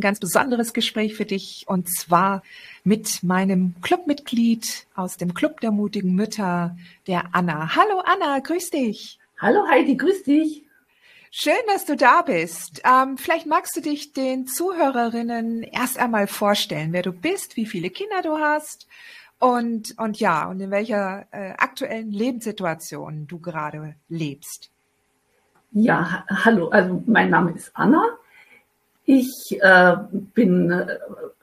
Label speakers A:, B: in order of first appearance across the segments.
A: Ein ganz besonderes Gespräch für dich und zwar mit meinem Clubmitglied aus dem Club der mutigen Mütter, der Anna. Hallo Anna, grüß dich.
B: Hallo Heidi, grüß dich.
A: Schön, dass du da bist. Ähm, vielleicht magst du dich den Zuhörerinnen erst einmal vorstellen, wer du bist, wie viele Kinder du hast und, und ja, und in welcher äh, aktuellen Lebenssituation du gerade lebst.
B: Ja, hallo, also mein Name ist Anna. Ich äh, bin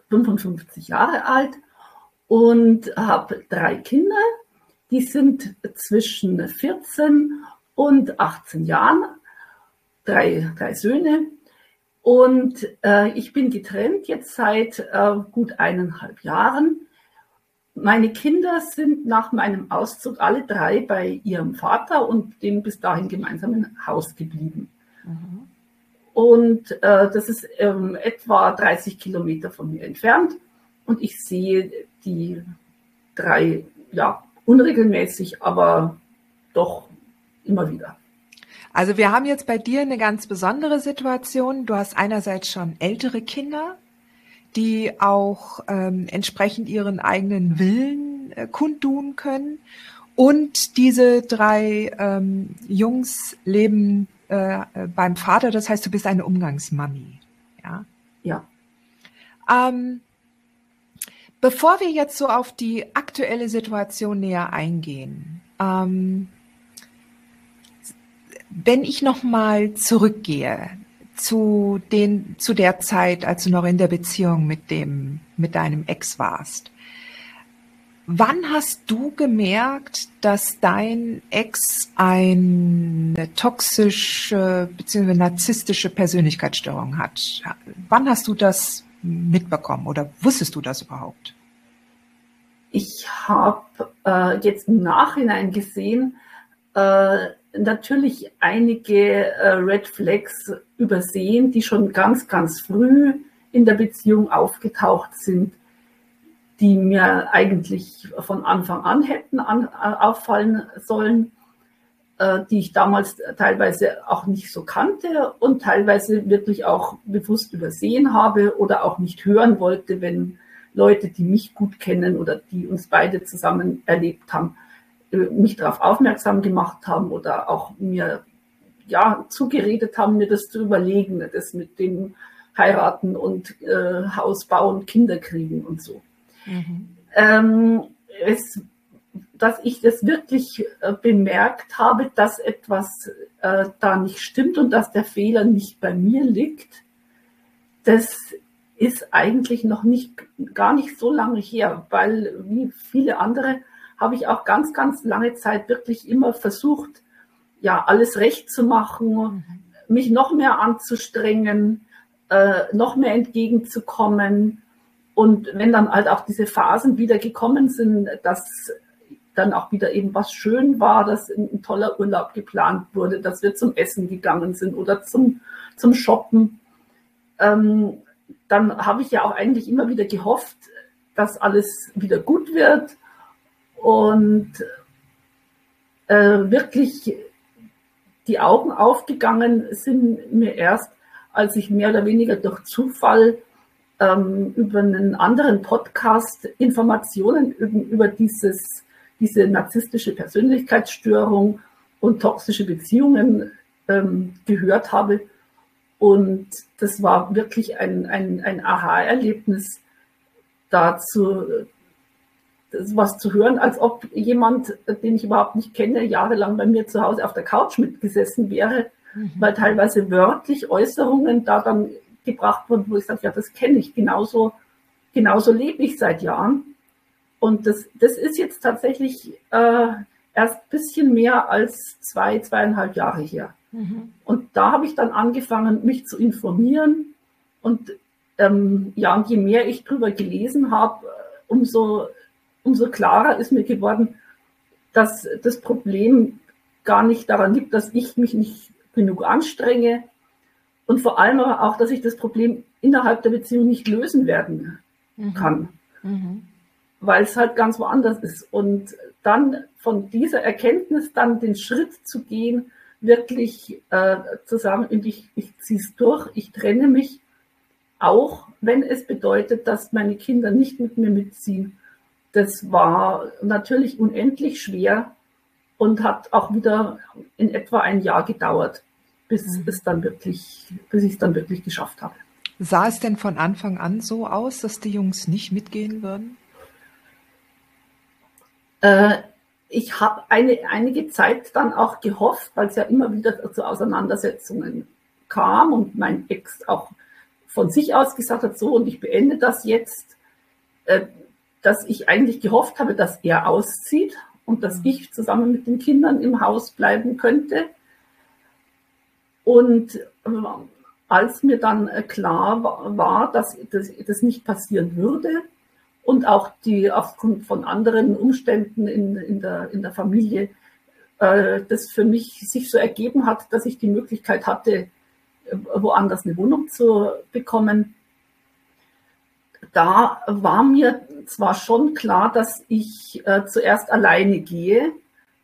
B: 55 äh, Jahre alt und habe drei Kinder. Die sind zwischen 14 und 18 Jahren, drei, drei Söhne. Und äh, ich bin getrennt jetzt seit äh, gut eineinhalb Jahren. Meine Kinder sind nach meinem Auszug alle drei bei ihrem Vater und dem bis dahin gemeinsamen Haus geblieben. Mhm. Und äh, das ist ähm, etwa 30 Kilometer von mir entfernt. Und ich sehe die drei, ja, unregelmäßig, aber doch immer wieder.
A: Also wir haben jetzt bei dir eine ganz besondere Situation. Du hast einerseits schon ältere Kinder, die auch ähm, entsprechend ihren eigenen Willen äh, kundtun können. Und diese drei ähm, Jungs leben äh, beim Vater, das heißt, du bist eine Umgangsmami. Ja.
B: Ja.
A: Ähm, bevor wir jetzt so auf die aktuelle Situation näher eingehen, ähm, wenn ich noch mal zurückgehe zu den zu der Zeit, als du noch in der Beziehung mit dem mit deinem Ex warst, Wann hast du gemerkt, dass dein Ex eine toxische bzw. narzisstische Persönlichkeitsstörung hat? Wann hast du das mitbekommen oder wusstest du das überhaupt?
B: Ich habe äh, jetzt im Nachhinein gesehen, äh, natürlich einige äh, Red Flags übersehen, die schon ganz, ganz früh in der Beziehung aufgetaucht sind die mir eigentlich von Anfang an hätten an, äh, auffallen sollen, äh, die ich damals teilweise auch nicht so kannte und teilweise wirklich auch bewusst übersehen habe oder auch nicht hören wollte, wenn Leute, die mich gut kennen oder die uns beide zusammen erlebt haben, äh, mich darauf aufmerksam gemacht haben oder auch mir ja zugeredet haben, mir das zu überlegen, das mit dem heiraten und äh, Haus bauen, Kinder kriegen und so. Mhm. Ähm, es, dass ich das wirklich äh, bemerkt habe, dass etwas äh, da nicht stimmt und dass der Fehler nicht bei mir liegt, das ist eigentlich noch nicht, gar nicht so lange her, weil wie viele andere habe ich auch ganz, ganz lange Zeit wirklich immer versucht, ja, alles recht zu machen, mhm. mich noch mehr anzustrengen, äh, noch mehr entgegenzukommen, und wenn dann halt auch diese Phasen wieder gekommen sind, dass dann auch wieder eben was schön war, dass ein, toller Urlaub geplant wurde, dass wir zum Essen gegangen sind oder zum, zum Shoppen, ähm, dann habe ich ja auch eigentlich immer wieder gehofft, dass alles wieder gut wird und äh, wirklich die Augen aufgegangen sind mir erst, als ich mehr oder weniger durch Zufall ähm, über einen anderen Podcast Informationen über dieses, diese narzisstische Persönlichkeitsstörung und toxische Beziehungen ähm, gehört habe. Und das war wirklich ein, ein, ein Aha-Erlebnis, dazu was zu hören, als ob jemand, den ich überhaupt nicht kenne, jahrelang bei mir zu Hause auf der Couch mitgesessen wäre, mhm. weil teilweise wörtlich Äußerungen da dann gebracht wurden, wo ich sage, ja, das kenne ich, genauso, genauso lebe ich seit Jahren. Und das, das ist jetzt tatsächlich äh, erst ein bisschen mehr als zwei, zweieinhalb Jahre her. Mhm. Und da habe ich dann angefangen, mich zu informieren. Und ähm, ja, und je mehr ich drüber gelesen habe, umso, umso klarer ist mir geworden, dass das Problem gar nicht daran liegt, dass ich mich nicht genug anstrenge und vor allem aber auch, dass ich das Problem innerhalb der Beziehung nicht lösen werden mhm. kann, mhm. weil es halt ganz woanders ist. Und dann von dieser Erkenntnis dann den Schritt zu gehen, wirklich äh, zu sagen, ich, ich ziehe es durch, ich trenne mich, auch wenn es bedeutet, dass meine Kinder nicht mit mir mitziehen. Das war natürlich unendlich schwer und hat auch wieder in etwa ein Jahr gedauert, bis mhm. es dann wirklich, bis ich es dann wirklich geschafft habe.
A: Sah es denn von Anfang an so aus, dass die Jungs nicht mitgehen würden?
B: Äh, ich habe eine, einige Zeit dann auch gehofft, weil es ja immer wieder zu Auseinandersetzungen kam und mein Ex auch von sich aus gesagt hat, so und ich beende das jetzt, äh, dass ich eigentlich gehofft habe, dass er auszieht und dass mhm. ich zusammen mit den Kindern im Haus bleiben könnte. Und äh, als mir dann äh, klar war, dass das nicht passieren würde und auch die aufgrund von anderen Umständen in, in, der, in der Familie äh, das für mich sich so ergeben hat, dass ich die Möglichkeit hatte, woanders eine Wohnung zu bekommen, da war mir zwar schon klar, dass ich zuerst alleine gehe,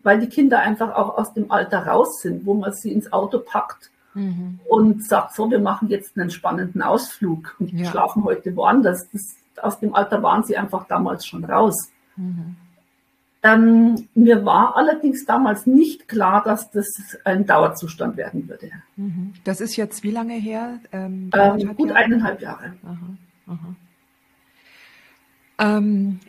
B: weil die Kinder einfach auch aus dem Alter raus sind, wo man sie ins Auto packt mhm. und sagt, so, wir machen jetzt einen spannenden Ausflug und ja. schlafen heute woanders. Das, aus dem Alter waren sie einfach damals schon raus. Mhm. Ähm, mir war allerdings damals nicht klar, dass das ein Dauerzustand werden würde.
A: Mhm. Das ist jetzt wie lange her?
B: Ähm, ähm, gut Jahre? eineinhalb Jahre. Aha,
A: aha. Ähm,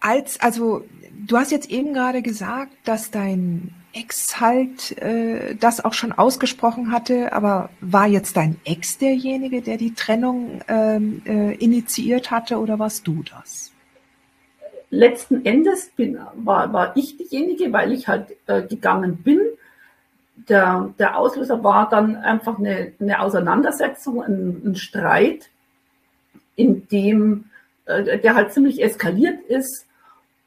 A: als, also du hast jetzt eben gerade gesagt, dass dein Ex halt äh, das auch schon ausgesprochen hatte, aber war jetzt dein Ex derjenige, der die Trennung ähm, äh, initiiert hatte oder warst du das?
B: letzten Endes bin, war, war ich diejenige, weil ich halt äh, gegangen bin. Der, der Auslöser war dann einfach eine, eine Auseinandersetzung, ein, ein Streit, in dem äh, der halt ziemlich eskaliert ist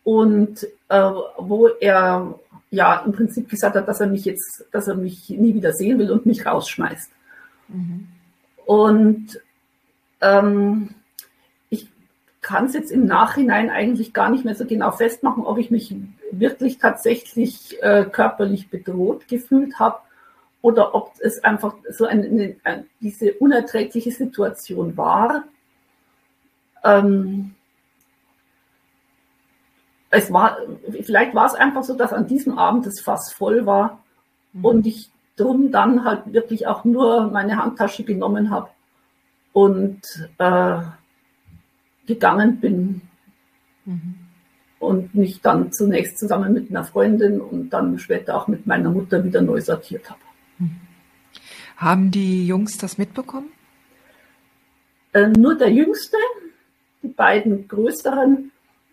B: und äh, wo er ja im Prinzip gesagt hat, dass er mich jetzt, dass er mich nie wieder sehen will und mich rausschmeißt. Mhm. Und ähm, kann es jetzt im Nachhinein eigentlich gar nicht mehr so genau festmachen, ob ich mich wirklich tatsächlich äh, körperlich bedroht gefühlt habe oder ob es einfach so eine, eine, eine diese unerträgliche Situation war. Ähm, es war, vielleicht war es einfach so, dass an diesem Abend das Fass voll war mhm. und ich drum dann halt wirklich auch nur meine Handtasche genommen habe und äh, gegangen bin. Mhm. Und mich dann zunächst zusammen mit einer Freundin und dann später auch mit meiner Mutter wieder neu sortiert habe. Mhm.
A: Haben die Jungs das mitbekommen?
B: Äh, nur der Jüngste, die beiden größeren,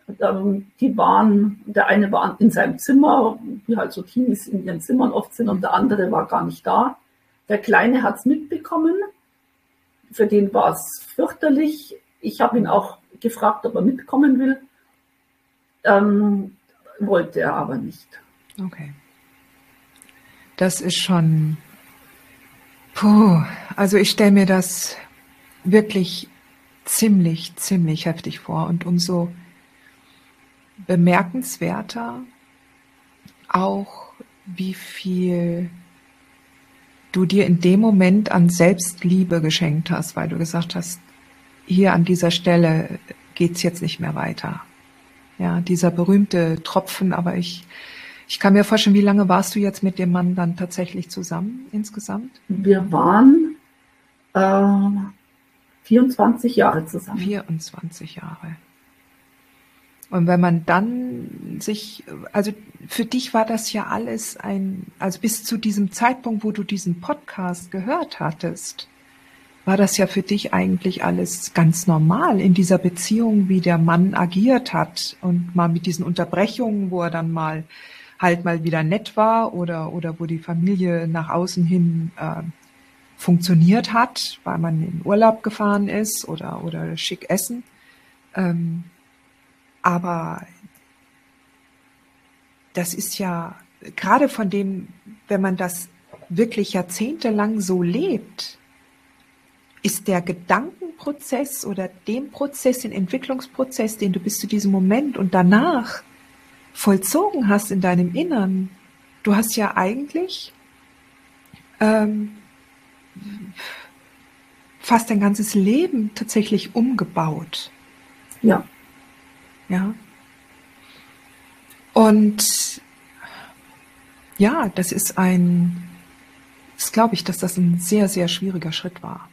B: die waren, der eine war in seinem Zimmer, wie halt so Teenies in ihren Zimmern oft sind, und der andere war gar nicht da. Der Kleine hat es mitbekommen. Für den war es fürchterlich. Ich habe ihn auch gefragt, ob er mitkommen will. Ähm, wollte er aber nicht.
A: Okay. Das ist schon. Puh, also ich stelle mir das wirklich ziemlich, ziemlich heftig vor und umso bemerkenswerter auch, wie viel du dir in dem Moment an Selbstliebe geschenkt hast, weil du gesagt hast, hier an dieser Stelle geht's jetzt nicht mehr weiter. Ja, dieser berühmte Tropfen, aber ich, ich kann mir vorstellen, wie lange warst du jetzt mit dem Mann dann tatsächlich zusammen insgesamt?
B: Wir waren äh, 24 Jahre zusammen.
A: 24 Jahre. Und wenn man dann sich, also für dich war das ja alles ein, also bis zu diesem Zeitpunkt, wo du diesen Podcast gehört hattest, war das ja für dich eigentlich alles ganz normal in dieser Beziehung, wie der Mann agiert hat und mal mit diesen Unterbrechungen, wo er dann mal halt mal wieder nett war oder, oder wo die Familie nach außen hin äh, funktioniert hat, weil man in Urlaub gefahren ist oder, oder schick essen. Ähm, aber das ist ja gerade von dem, wenn man das wirklich jahrzehntelang so lebt, ist der Gedankenprozess oder dem Prozess, den Entwicklungsprozess, den du bis zu diesem Moment und danach vollzogen hast in deinem Innern, du hast ja eigentlich ähm, fast dein ganzes Leben tatsächlich umgebaut.
B: Ja.
A: Ja. Und ja, das ist ein, das glaube ich, dass das ein sehr, sehr schwieriger Schritt war.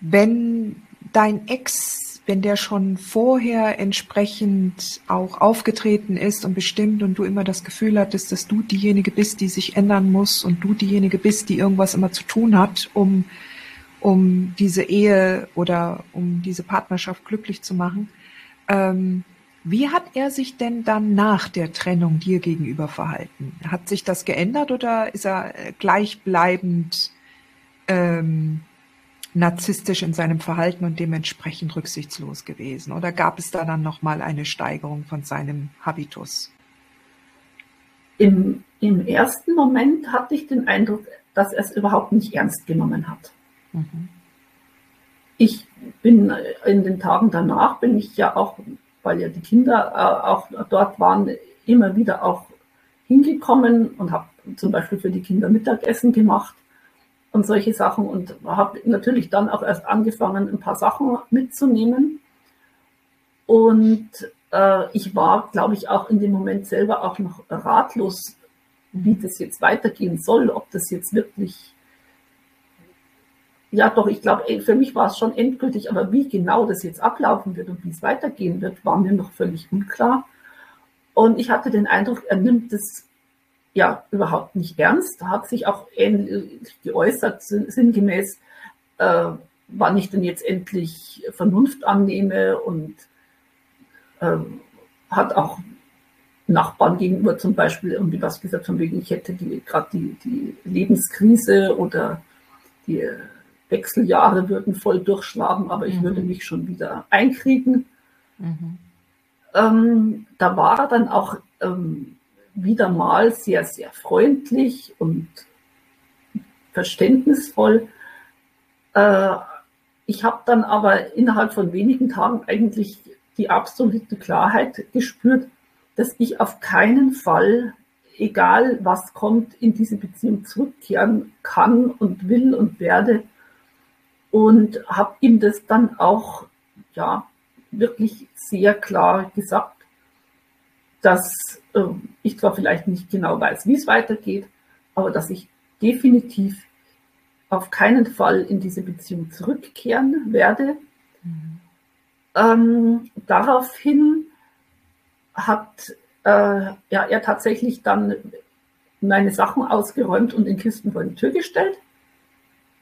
A: Wenn dein Ex, wenn der schon vorher entsprechend auch aufgetreten ist und bestimmt und du immer das Gefühl hattest, dass du diejenige bist, die sich ändern muss und du diejenige bist, die irgendwas immer zu tun hat, um, um diese Ehe oder um diese Partnerschaft glücklich zu machen, ähm, wie hat er sich denn dann nach der Trennung dir gegenüber verhalten? Hat sich das geändert oder ist er gleichbleibend ähm, narzisstisch in seinem Verhalten und dementsprechend rücksichtslos gewesen? Oder gab es da dann nochmal eine Steigerung von seinem Habitus?
B: Im, Im ersten Moment hatte ich den Eindruck, dass er es überhaupt nicht ernst genommen hat. Mhm. Ich bin in den Tagen danach, bin ich ja auch weil ja die Kinder äh, auch dort waren, immer wieder auch hingekommen und habe zum Beispiel für die Kinder Mittagessen gemacht und solche Sachen und habe natürlich dann auch erst angefangen, ein paar Sachen mitzunehmen. Und äh, ich war, glaube ich, auch in dem Moment selber auch noch ratlos, wie das jetzt weitergehen soll, ob das jetzt wirklich ja, doch, ich glaube, für mich war es schon endgültig, aber wie genau das jetzt ablaufen wird und wie es weitergehen wird, war mir noch völlig unklar. Und ich hatte den Eindruck, er nimmt es ja überhaupt nicht ernst, hat sich auch ähnlich geäußert, sinngemäß, äh, wann ich denn jetzt endlich Vernunft annehme und äh, hat auch Nachbarn gegenüber zum Beispiel irgendwie was gesagt, von wegen, ich hätte gerade die, die Lebenskrise oder die Wechseljahre würden voll durchschlagen, aber ich mhm. würde mich schon wieder einkriegen. Mhm. Ähm, da war er dann auch ähm, wieder mal sehr, sehr freundlich und verständnisvoll. Äh, ich habe dann aber innerhalb von wenigen Tagen eigentlich die absolute Klarheit gespürt, dass ich auf keinen Fall, egal was kommt, in diese Beziehung zurückkehren kann und will und werde, und habe ihm das dann auch ja wirklich sehr klar gesagt, dass äh, ich zwar vielleicht nicht genau weiß, wie es weitergeht, aber dass ich definitiv auf keinen Fall in diese Beziehung zurückkehren werde. Mhm. Ähm, daraufhin hat äh, ja, er tatsächlich dann meine Sachen ausgeräumt und in Kisten vor die Tür gestellt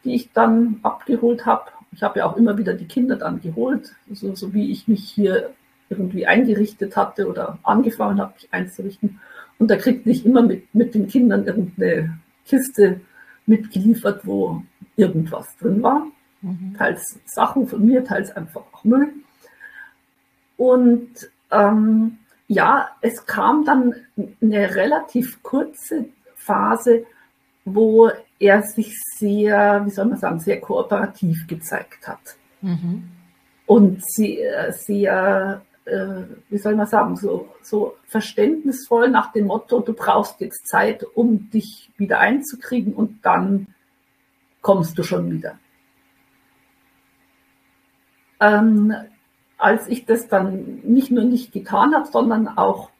B: die ich dann abgeholt habe. Ich habe ja auch immer wieder die Kinder dann geholt, so, so wie ich mich hier irgendwie eingerichtet hatte oder angefangen habe, mich einzurichten. Und da kriegte ich immer mit, mit den Kindern irgendeine Kiste mitgeliefert, wo irgendwas drin war. Mhm. Teils Sachen von mir, teils einfach auch Müll. Und ähm, ja, es kam dann eine relativ kurze Phase, wo er sich sehr, wie soll man sagen, sehr kooperativ gezeigt hat. Mhm. Und sehr, sehr äh, wie soll man sagen, so, so verständnisvoll nach dem Motto, du brauchst jetzt Zeit, um dich wieder einzukriegen und dann kommst du schon wieder. Ähm, als ich das dann nicht nur nicht getan habe, sondern auch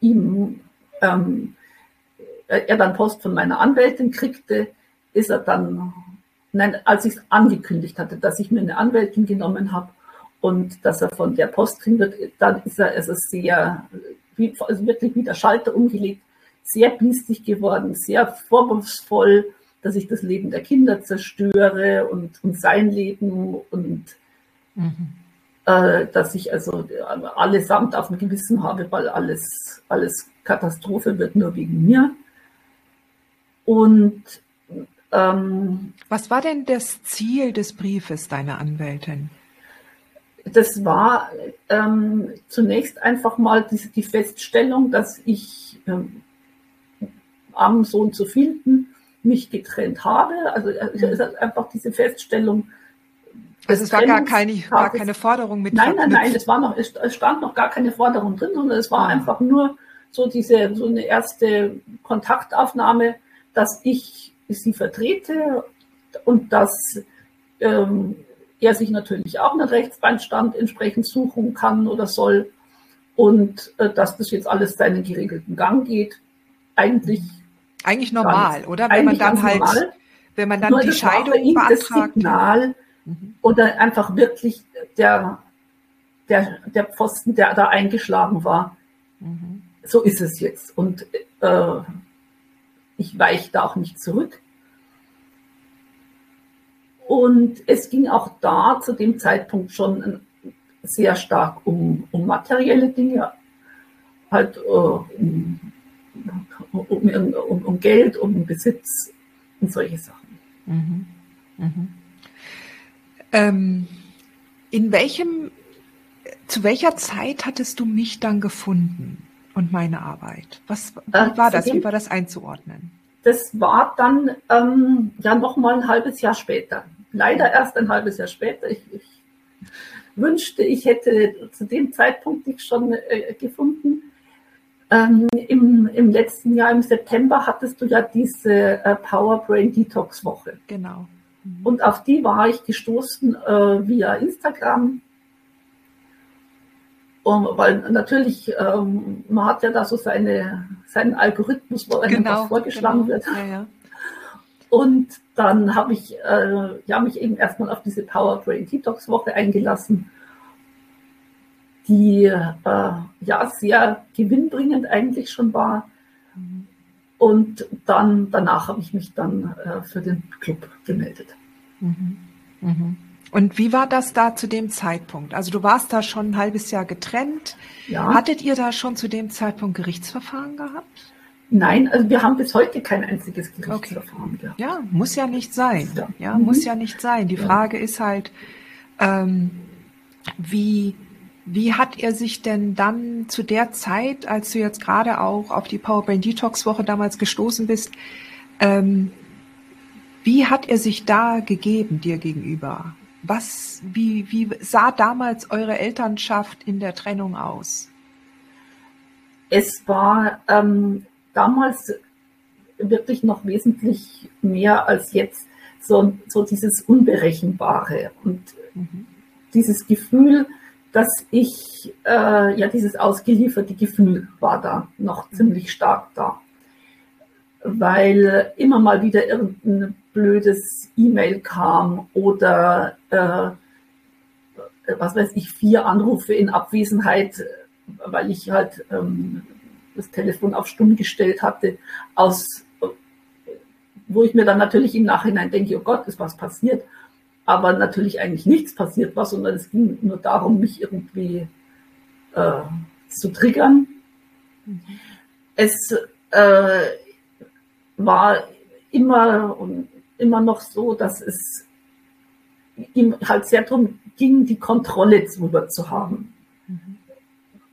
B: ihm ähm, äh, er dann Post von meiner Anwältin kriegte, ist er dann, nein, als ich es angekündigt hatte, dass ich mir eine Anwältin genommen habe und dass er von der Post kriegen wird, dann ist er, es ist sehr, also wirklich wie der Schalter umgelegt, sehr biestig geworden, sehr vorwurfsvoll dass ich das Leben der Kinder zerstöre und, und sein Leben und mhm. äh, dass ich also allesamt auf dem Gewissen habe, weil alles, alles Katastrophe wird nur wegen mir. Und
A: ähm, was war denn das Ziel des Briefes deiner Anwältin?
B: Das war ähm, zunächst einfach mal die, die Feststellung, dass ich ähm, am Sohn zu finden mich getrennt habe. Also äh, es ist einfach diese Feststellung.
A: Also es war gar keine, gar keine Forderung mit.
B: Nein, nein, nein, es war noch, es stand noch gar keine Forderung drin, sondern es war ah. einfach nur so diese, so eine erste Kontaktaufnahme, dass ich sie vertrete und dass ähm, er sich natürlich auch einen Rechtsbeistand entsprechend suchen kann oder soll und äh, dass das jetzt alles seinen geregelten Gang geht. Eigentlich
A: eigentlich normal, oder? Wenn man dann halt, normal. wenn man dann Nur die Scheidung beantragt.
B: Signal mhm. Oder einfach wirklich der, der, der Pfosten, der da eingeschlagen war. Mhm. So ist es jetzt. Und äh, ich weiche da auch nicht zurück. Und es ging auch da zu dem Zeitpunkt schon sehr stark um, um materielle Dinge, halt äh, um um, um, um Geld, um Besitz und solche Sachen. Mhm. Mhm.
A: Ähm, in welchem, zu welcher Zeit hattest du mich dann gefunden und meine Arbeit? Was wie äh, war das? Wie war das einzuordnen?
B: Das war dann ähm, ja noch mal ein halbes Jahr später. Leider erst ein halbes Jahr später. Ich, ich wünschte, ich hätte zu dem Zeitpunkt dich schon äh, gefunden. Ähm, im, Im letzten Jahr, im September, hattest du ja diese äh, Power Brain Detox Woche.
A: Genau.
B: Mhm. Und auf die war ich gestoßen äh, via Instagram. Um, weil natürlich, ähm, man hat ja da so seine, seinen Algorithmus, wo einem genau, was vorgeschlagen genau. wird. Ja, ja. Und dann habe ich äh, ja, mich eben erstmal auf diese Power Brain Detox Woche eingelassen die äh, ja sehr gewinnbringend eigentlich schon war. Und dann danach habe ich mich dann äh, für den Club gemeldet. Mhm.
A: Mhm. Und wie war das da zu dem Zeitpunkt? Also du warst da schon ein halbes Jahr getrennt. Ja. Hattet ihr da schon zu dem Zeitpunkt Gerichtsverfahren gehabt?
B: Nein, also wir haben bis heute kein einziges Gerichtsverfahren okay.
A: gehabt. Ja, muss ja nicht sein. Ja, ja mhm. muss ja nicht sein. Die Frage ist halt, ähm, wie wie hat er sich denn dann zu der Zeit, als du jetzt gerade auch auf die Powerbrain Detox Woche damals gestoßen bist, ähm, wie hat er sich da gegeben dir gegenüber? Was, wie, wie sah damals eure Elternschaft in der Trennung aus?
B: Es war ähm, damals wirklich noch wesentlich mehr als jetzt so, so dieses Unberechenbare und mhm. dieses Gefühl, dass ich, äh, ja, dieses ausgelieferte Gefühl war da noch ziemlich stark da. Weil immer mal wieder irgendein blödes E-Mail kam oder, äh, was weiß ich, vier Anrufe in Abwesenheit, weil ich halt ähm, das Telefon auf Stumm gestellt hatte, aus, wo ich mir dann natürlich im Nachhinein denke, oh Gott, ist was passiert aber natürlich eigentlich nichts passiert war, sondern es ging nur darum, mich irgendwie äh, zu triggern. Es äh, war immer und immer noch so, dass es ihm halt sehr darum ging, die Kontrolle darüber zu haben. Mhm.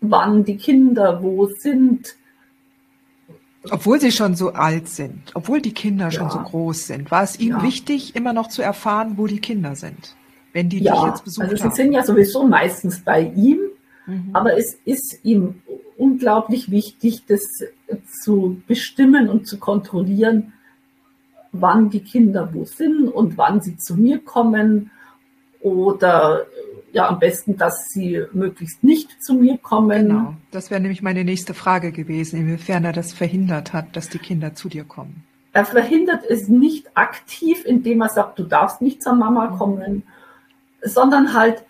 B: Wann die Kinder wo sind,
A: obwohl sie schon so alt sind, obwohl die Kinder ja. schon so groß sind, war es ihm ja. wichtig, immer noch zu erfahren, wo die Kinder sind, wenn die
B: ja. dich jetzt besucht also sie haben. sind ja sowieso meistens bei ihm, mhm. aber es ist ihm unglaublich wichtig, das zu bestimmen und zu kontrollieren, wann die Kinder wo sind und wann sie zu mir kommen oder ja am besten, dass sie möglichst nicht zu mir kommen. Genau,
A: das wäre nämlich meine nächste Frage gewesen, inwiefern er das verhindert hat, dass die Kinder zu dir kommen.
B: Er verhindert es nicht aktiv, indem er sagt, du darfst nicht zur Mama mhm. kommen, sondern halt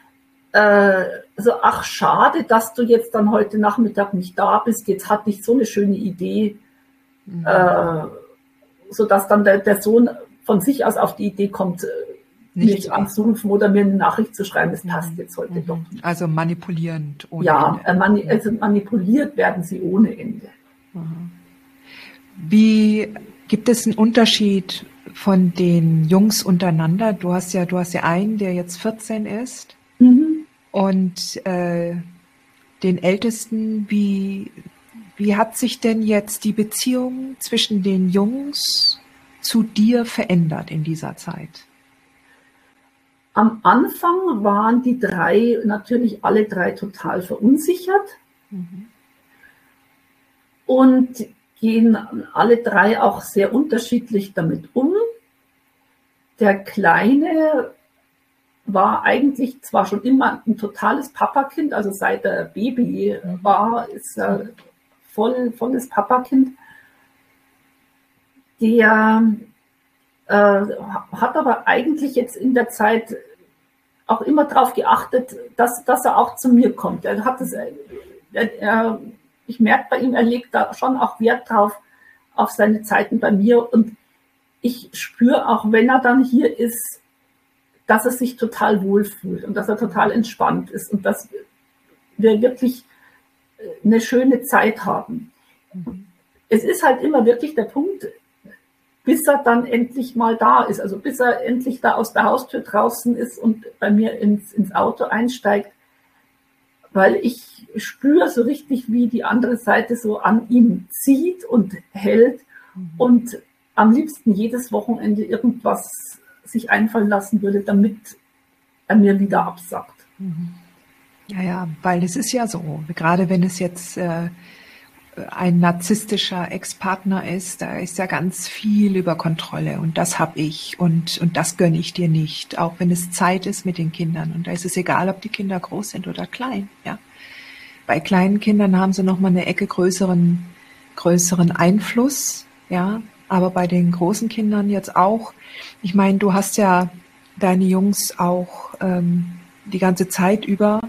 B: äh, so, ach schade, dass du jetzt dann heute Nachmittag nicht da bist, jetzt hatte ich so eine schöne Idee, mhm. äh, sodass dann der, der Sohn von sich aus auf die Idee kommt, äh, nicht mich anzurufen oder mir eine Nachricht zu schreiben, das passt mhm. jetzt heute mhm. doch
A: nicht. Also manipulierend
B: ohne ja, Ende. Ja, äh, also manipuliert werden sie ohne Ende. Mhm.
A: Wie gibt es einen Unterschied von den Jungs untereinander? Du hast ja, du hast ja einen, der jetzt 14 ist mhm. Und äh, den Ältesten. Wie wie hat sich denn jetzt die Beziehung zwischen den Jungs zu dir verändert in dieser Zeit?
B: Am Anfang waren die drei natürlich alle drei total verunsichert mhm. und gehen alle drei auch sehr unterschiedlich damit um. Der Kleine war eigentlich zwar schon immer ein totales Papakind, also seit er Baby mhm. war, ist er voll, volles Papakind. Der äh, hat aber eigentlich jetzt in der Zeit auch immer darauf geachtet, dass, dass er auch zu mir kommt. Er hat es, er, er, ich merke bei ihm, er legt da schon auch Wert drauf, auf seine Zeiten bei mir. Und ich spüre auch, wenn er dann hier ist, dass er sich total wohlfühlt und dass er total entspannt ist und dass wir wirklich eine schöne Zeit haben. Es ist halt immer wirklich der Punkt, bis er dann endlich mal da ist, also bis er endlich da aus der Haustür draußen ist und bei mir ins, ins Auto einsteigt, weil ich spüre so richtig, wie die andere Seite so an ihm zieht und hält mhm. und am liebsten jedes Wochenende irgendwas sich einfallen lassen würde, damit er mir wieder absagt. Mhm.
A: Ja, ja, weil es ist ja so, gerade wenn es jetzt äh, ein narzisstischer Ex-Partner ist, da ist ja ganz viel über Kontrolle und das hab ich und, und das gönne ich dir nicht, auch wenn es Zeit ist mit den Kindern. Und da ist es egal, ob die Kinder groß sind oder klein, ja. Bei kleinen Kindern haben sie nochmal eine Ecke größeren, größeren Einfluss, ja. Aber bei den großen Kindern jetzt auch. Ich meine, du hast ja deine Jungs auch ähm, die ganze Zeit über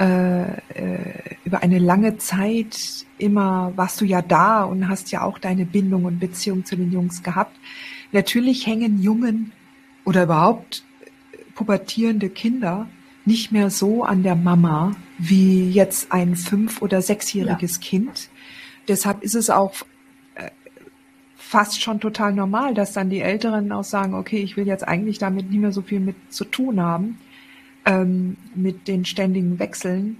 A: äh, äh, über eine lange Zeit immer warst du ja da und hast ja auch deine Bindung und Beziehung zu den Jungs gehabt. Natürlich hängen Jungen oder überhaupt pubertierende Kinder nicht mehr so an der Mama wie jetzt ein fünf- oder sechsjähriges ja. Kind. Deshalb ist es auch äh, fast schon total normal, dass dann die Älteren auch sagen, okay, ich will jetzt eigentlich damit nicht mehr so viel mit zu tun haben ähm, mit den ständigen Wechseln.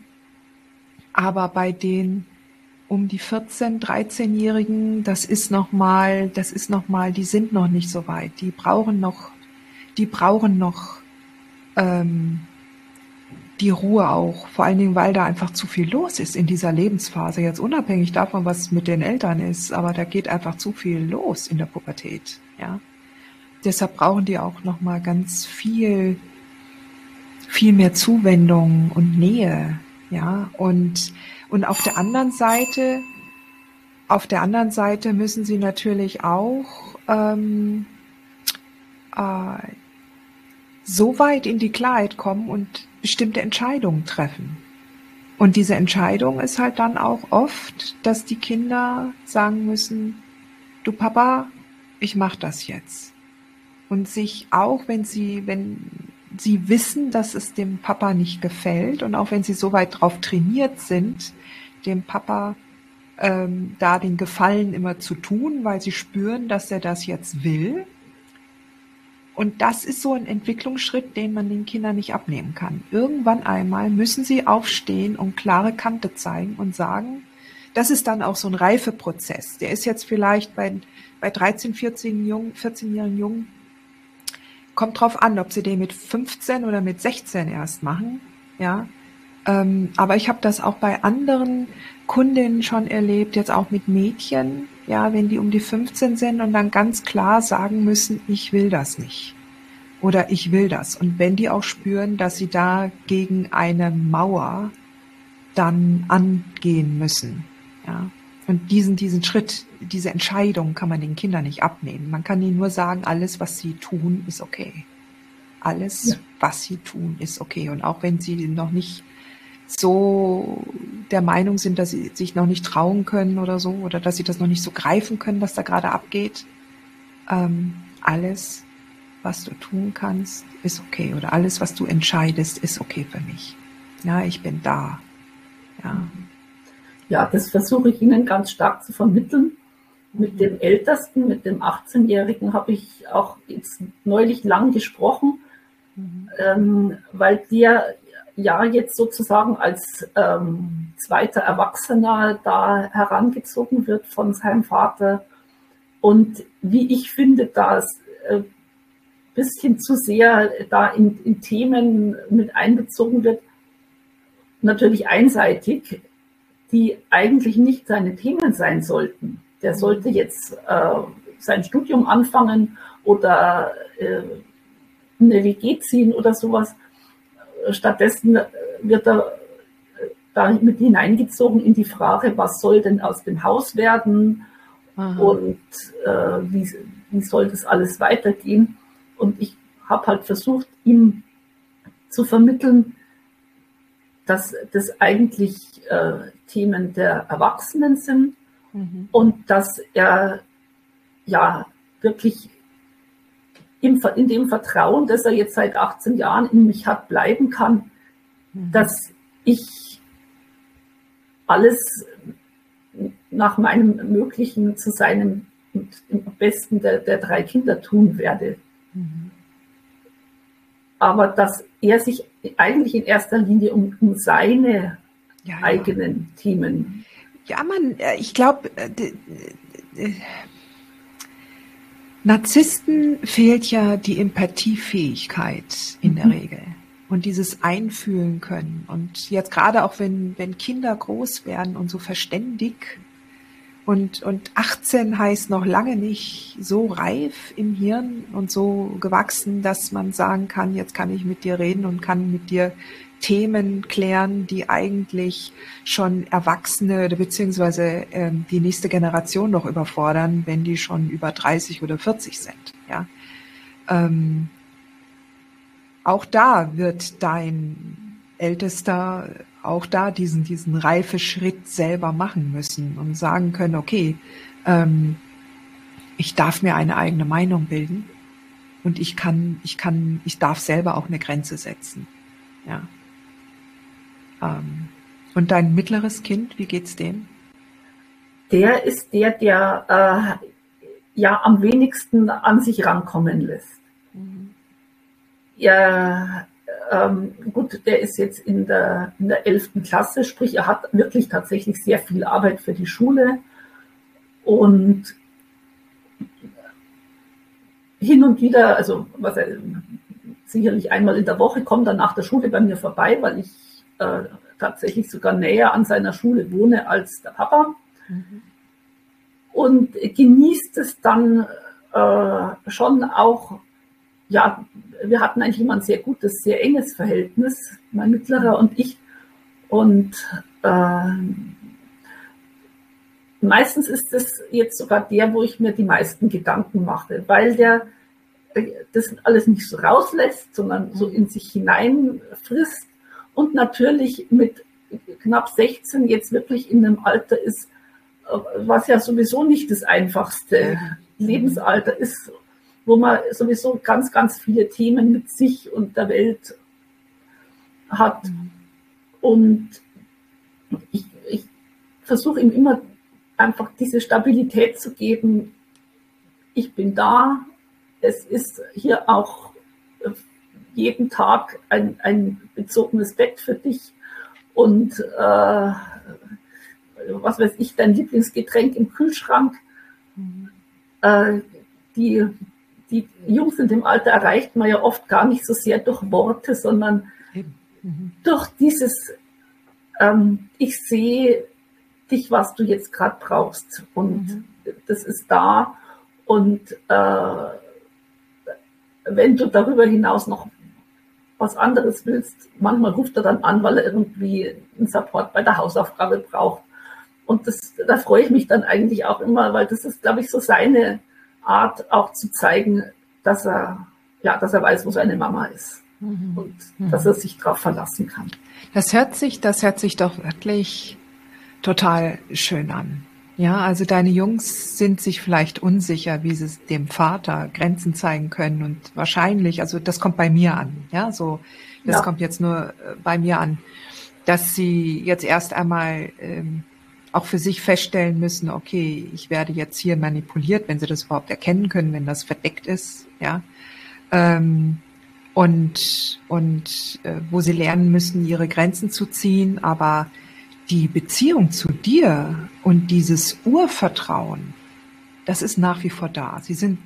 A: Aber bei den um die 14, 13-Jährigen, das ist noch mal, das ist noch die sind noch nicht so weit. Die brauchen noch, die brauchen noch ähm, die Ruhe auch. Vor allen Dingen, weil da einfach zu viel los ist in dieser Lebensphase. Jetzt unabhängig davon, was mit den Eltern ist, aber da geht einfach zu viel los in der Pubertät. Ja, deshalb brauchen die auch noch mal ganz viel viel mehr Zuwendung und Nähe, ja, und, und auf der anderen Seite, auf der anderen Seite müssen sie natürlich auch ähm, äh, so weit in die Klarheit kommen und bestimmte Entscheidungen treffen. Und diese Entscheidung ist halt dann auch oft, dass die Kinder sagen müssen, du Papa, ich mach das jetzt. Und sich auch, wenn sie, wenn sie wissen, dass es dem Papa nicht gefällt und auch wenn sie so weit drauf trainiert sind, dem Papa ähm, da den Gefallen immer zu tun, weil sie spüren, dass er das jetzt will. Und das ist so ein Entwicklungsschritt, den man den Kindern nicht abnehmen kann. Irgendwann einmal müssen sie aufstehen und klare Kante zeigen und sagen, das ist dann auch so ein Reifeprozess. Der ist jetzt vielleicht bei, bei 13, 14 Jungen, 14-jährigen Jungen kommt drauf an, ob sie den mit 15 oder mit 16 erst machen. Ja, ähm, aber ich habe das auch bei anderen Kundinnen schon erlebt, jetzt auch mit Mädchen, ja, wenn die um die 15 sind und dann ganz klar sagen müssen, ich will das nicht oder ich will das. Und wenn die auch spüren, dass sie da gegen eine Mauer dann angehen müssen, ja, und diesen, diesen Schritt, diese Entscheidung kann man den Kindern nicht abnehmen. Man kann ihnen nur sagen, alles, was sie tun, ist okay. Alles, ja. was sie tun, ist okay. Und auch wenn sie noch nicht so der Meinung sind, dass sie sich noch nicht trauen können oder so, oder dass sie das noch nicht so greifen können, was da gerade abgeht. Ähm, alles, was du tun kannst, ist okay. Oder alles, was du entscheidest, ist okay für mich. Ja, ich bin da.
B: Ja, ja das versuche ich Ihnen ganz stark zu vermitteln. Mit dem Ältesten, mit dem 18-Jährigen, habe ich auch jetzt neulich lang gesprochen, mhm. ähm, weil der ja jetzt sozusagen als ähm, zweiter Erwachsener da herangezogen wird von seinem Vater. Und wie ich finde, das äh, bisschen zu sehr da in, in Themen mit einbezogen wird, natürlich einseitig, die eigentlich nicht seine Themen sein sollten. Der sollte jetzt äh, sein Studium anfangen oder äh, eine WG ziehen oder sowas. Stattdessen wird er da mit hineingezogen in die Frage, was soll denn aus dem Haus werden Aha. und äh, wie, wie soll das alles weitergehen. Und ich habe halt versucht, ihm zu vermitteln, dass das eigentlich äh, Themen der Erwachsenen sind mhm. und dass er ja wirklich im, in dem Vertrauen, das er jetzt seit 18 Jahren in mich hat, bleiben kann, mhm. dass ich alles nach meinem Möglichen zu seinem und im besten der, der drei Kinder tun werde. Mhm. Aber dass er sich eigentlich in erster Linie um, um seine ja, ja. eigenen Themen.
A: Ja, man, äh, ich glaube, äh, Narzissten fehlt ja die Empathiefähigkeit in mhm. der Regel und dieses Einfühlen können. Und jetzt gerade auch wenn, wenn Kinder groß werden und so verständig und, und 18 heißt noch lange nicht so reif im Hirn und so gewachsen, dass man sagen kann, jetzt kann ich mit dir reden und kann mit dir Themen klären, die eigentlich schon Erwachsene beziehungsweise ähm, die nächste Generation noch überfordern, wenn die schon über 30 oder 40 sind. Ja, ähm, auch da wird dein Ältester auch da diesen, diesen Reifeschritt selber machen müssen und sagen können, okay, ähm, ich darf mir eine eigene Meinung bilden und ich kann, ich kann, ich darf selber auch eine Grenze setzen. Ja. Ähm, und dein mittleres Kind, wie geht's dem?
B: Der ist der, der äh, ja am wenigsten an sich rankommen lässt. Mhm. Ja, ähm, gut, der ist jetzt in der, in der 11. Klasse, sprich, er hat wirklich tatsächlich sehr viel Arbeit für die Schule und hin und wieder, also was er sicherlich einmal in der Woche kommt er nach der Schule bei mir vorbei, weil ich äh, tatsächlich sogar näher an seiner Schule wohne als der Papa. Mhm. Und genießt es dann äh, schon auch ja, wir hatten eigentlich immer ein sehr gutes, sehr enges Verhältnis, mein Mittlerer und ich. Und äh, meistens ist es jetzt sogar der, wo ich mir die meisten Gedanken mache, weil der äh, das alles nicht so rauslässt, sondern so in sich hineinfrisst und natürlich mit knapp 16 jetzt wirklich in einem Alter ist, äh, was ja sowieso nicht das einfachste Lebensalter ist wo man sowieso ganz, ganz viele Themen mit sich und der Welt hat. Mhm. Und ich, ich versuche ihm immer einfach diese Stabilität zu geben. Ich bin da. Es ist hier auch jeden Tag ein, ein bezogenes Bett für dich und äh, was weiß ich, dein Lieblingsgetränk im Kühlschrank. Mhm. Äh, die die Jungs in dem Alter erreicht man ja oft gar nicht so sehr durch Worte, sondern mhm. durch dieses, ähm, ich sehe dich, was du jetzt gerade brauchst. Und mhm. das ist da. Und äh, wenn du darüber hinaus noch was anderes willst, manchmal ruft er dann an, weil er irgendwie einen Support bei der Hausaufgabe braucht. Und das, da freue ich mich dann eigentlich auch immer, weil das ist, glaube ich, so seine Art auch zu zeigen, dass er, ja, dass er weiß, wo seine Mama ist mhm. und mhm. dass er sich darauf verlassen kann.
A: Das hört sich, das hört sich doch wirklich total schön an. Ja, also deine Jungs sind sich vielleicht unsicher, wie sie dem Vater Grenzen zeigen können und wahrscheinlich, also das kommt bei mir an, ja, so, das ja. kommt jetzt nur äh, bei mir an, dass sie jetzt erst einmal ähm, auch für sich feststellen müssen, okay, ich werde jetzt hier manipuliert, wenn sie das überhaupt erkennen können, wenn das verdeckt ist, ja, ähm, und und äh, wo sie lernen müssen, ihre Grenzen zu ziehen, aber die Beziehung zu dir und dieses Urvertrauen, das ist nach wie vor da. Sie sind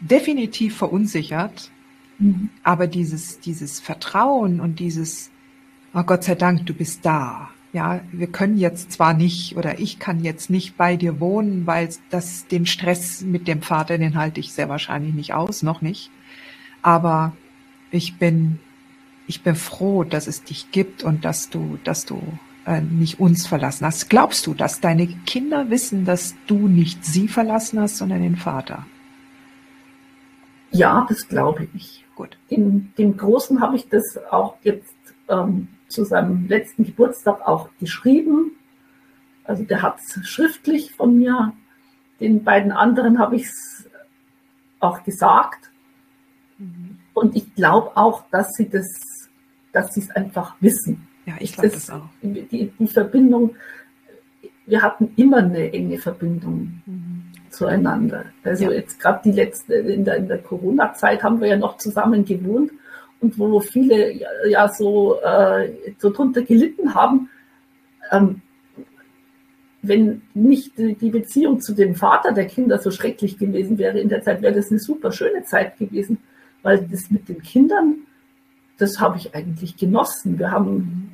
A: definitiv verunsichert, mhm. aber dieses, dieses Vertrauen und dieses, oh Gott sei Dank, du bist da. Ja, wir können jetzt zwar nicht oder ich kann jetzt nicht bei dir wohnen, weil das, den Stress mit dem Vater, den halte ich sehr wahrscheinlich nicht aus, noch nicht. Aber ich bin, ich bin froh, dass es dich gibt und dass du, dass du äh, nicht uns verlassen hast. Glaubst du, dass deine Kinder wissen, dass du nicht sie verlassen hast, sondern den Vater?
B: Ja, das glaube ich. Gut. Dem, dem Großen habe ich das auch jetzt ähm, zu seinem letzten Geburtstag auch geschrieben. Also der hat es schriftlich von mir. Den beiden anderen habe ich es auch gesagt. Mhm. Und ich glaube auch, dass sie das, dass sie es einfach wissen.
A: Ja, ich glaube das, das, auch.
B: Die, die, Verbindung, wir hatten immer eine enge Verbindung mhm. zueinander. Also ja. jetzt gerade die letzte, in der, in der Corona-Zeit haben wir ja noch zusammen gewohnt und wo viele ja, ja so, äh, so drunter gelitten haben, ähm, wenn nicht die Beziehung zu dem Vater der Kinder so schrecklich gewesen wäre in der Zeit, wäre das eine super schöne Zeit gewesen, weil das mit den Kindern das habe ich eigentlich genossen. Wir haben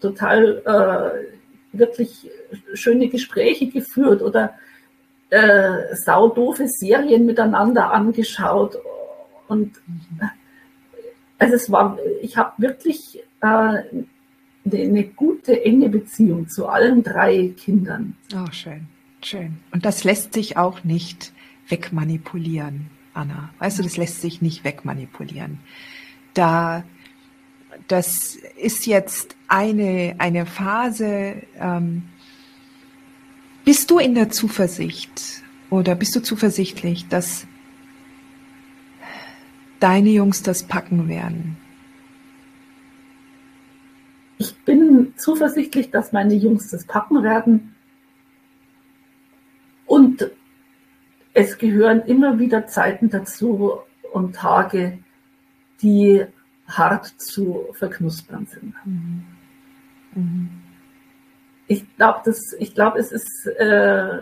B: total äh, wirklich schöne Gespräche geführt oder äh, saudoofe Serien miteinander angeschaut. Und also es war, ich habe wirklich äh, eine, eine gute, enge Beziehung zu allen drei Kindern.
A: Oh, schön, schön. Und das lässt sich auch nicht wegmanipulieren, Anna. Weißt du, das lässt sich nicht wegmanipulieren da das ist jetzt eine, eine Phase, ähm, bist du in der Zuversicht oder bist du zuversichtlich, dass deine Jungs das packen werden?
B: Ich bin zuversichtlich, dass meine Jungs das packen werden. Und es gehören immer wieder Zeiten dazu und Tage, die hart zu verknuspern sind. Mhm. Mhm. Ich glaube, ich glaube, es ist, äh,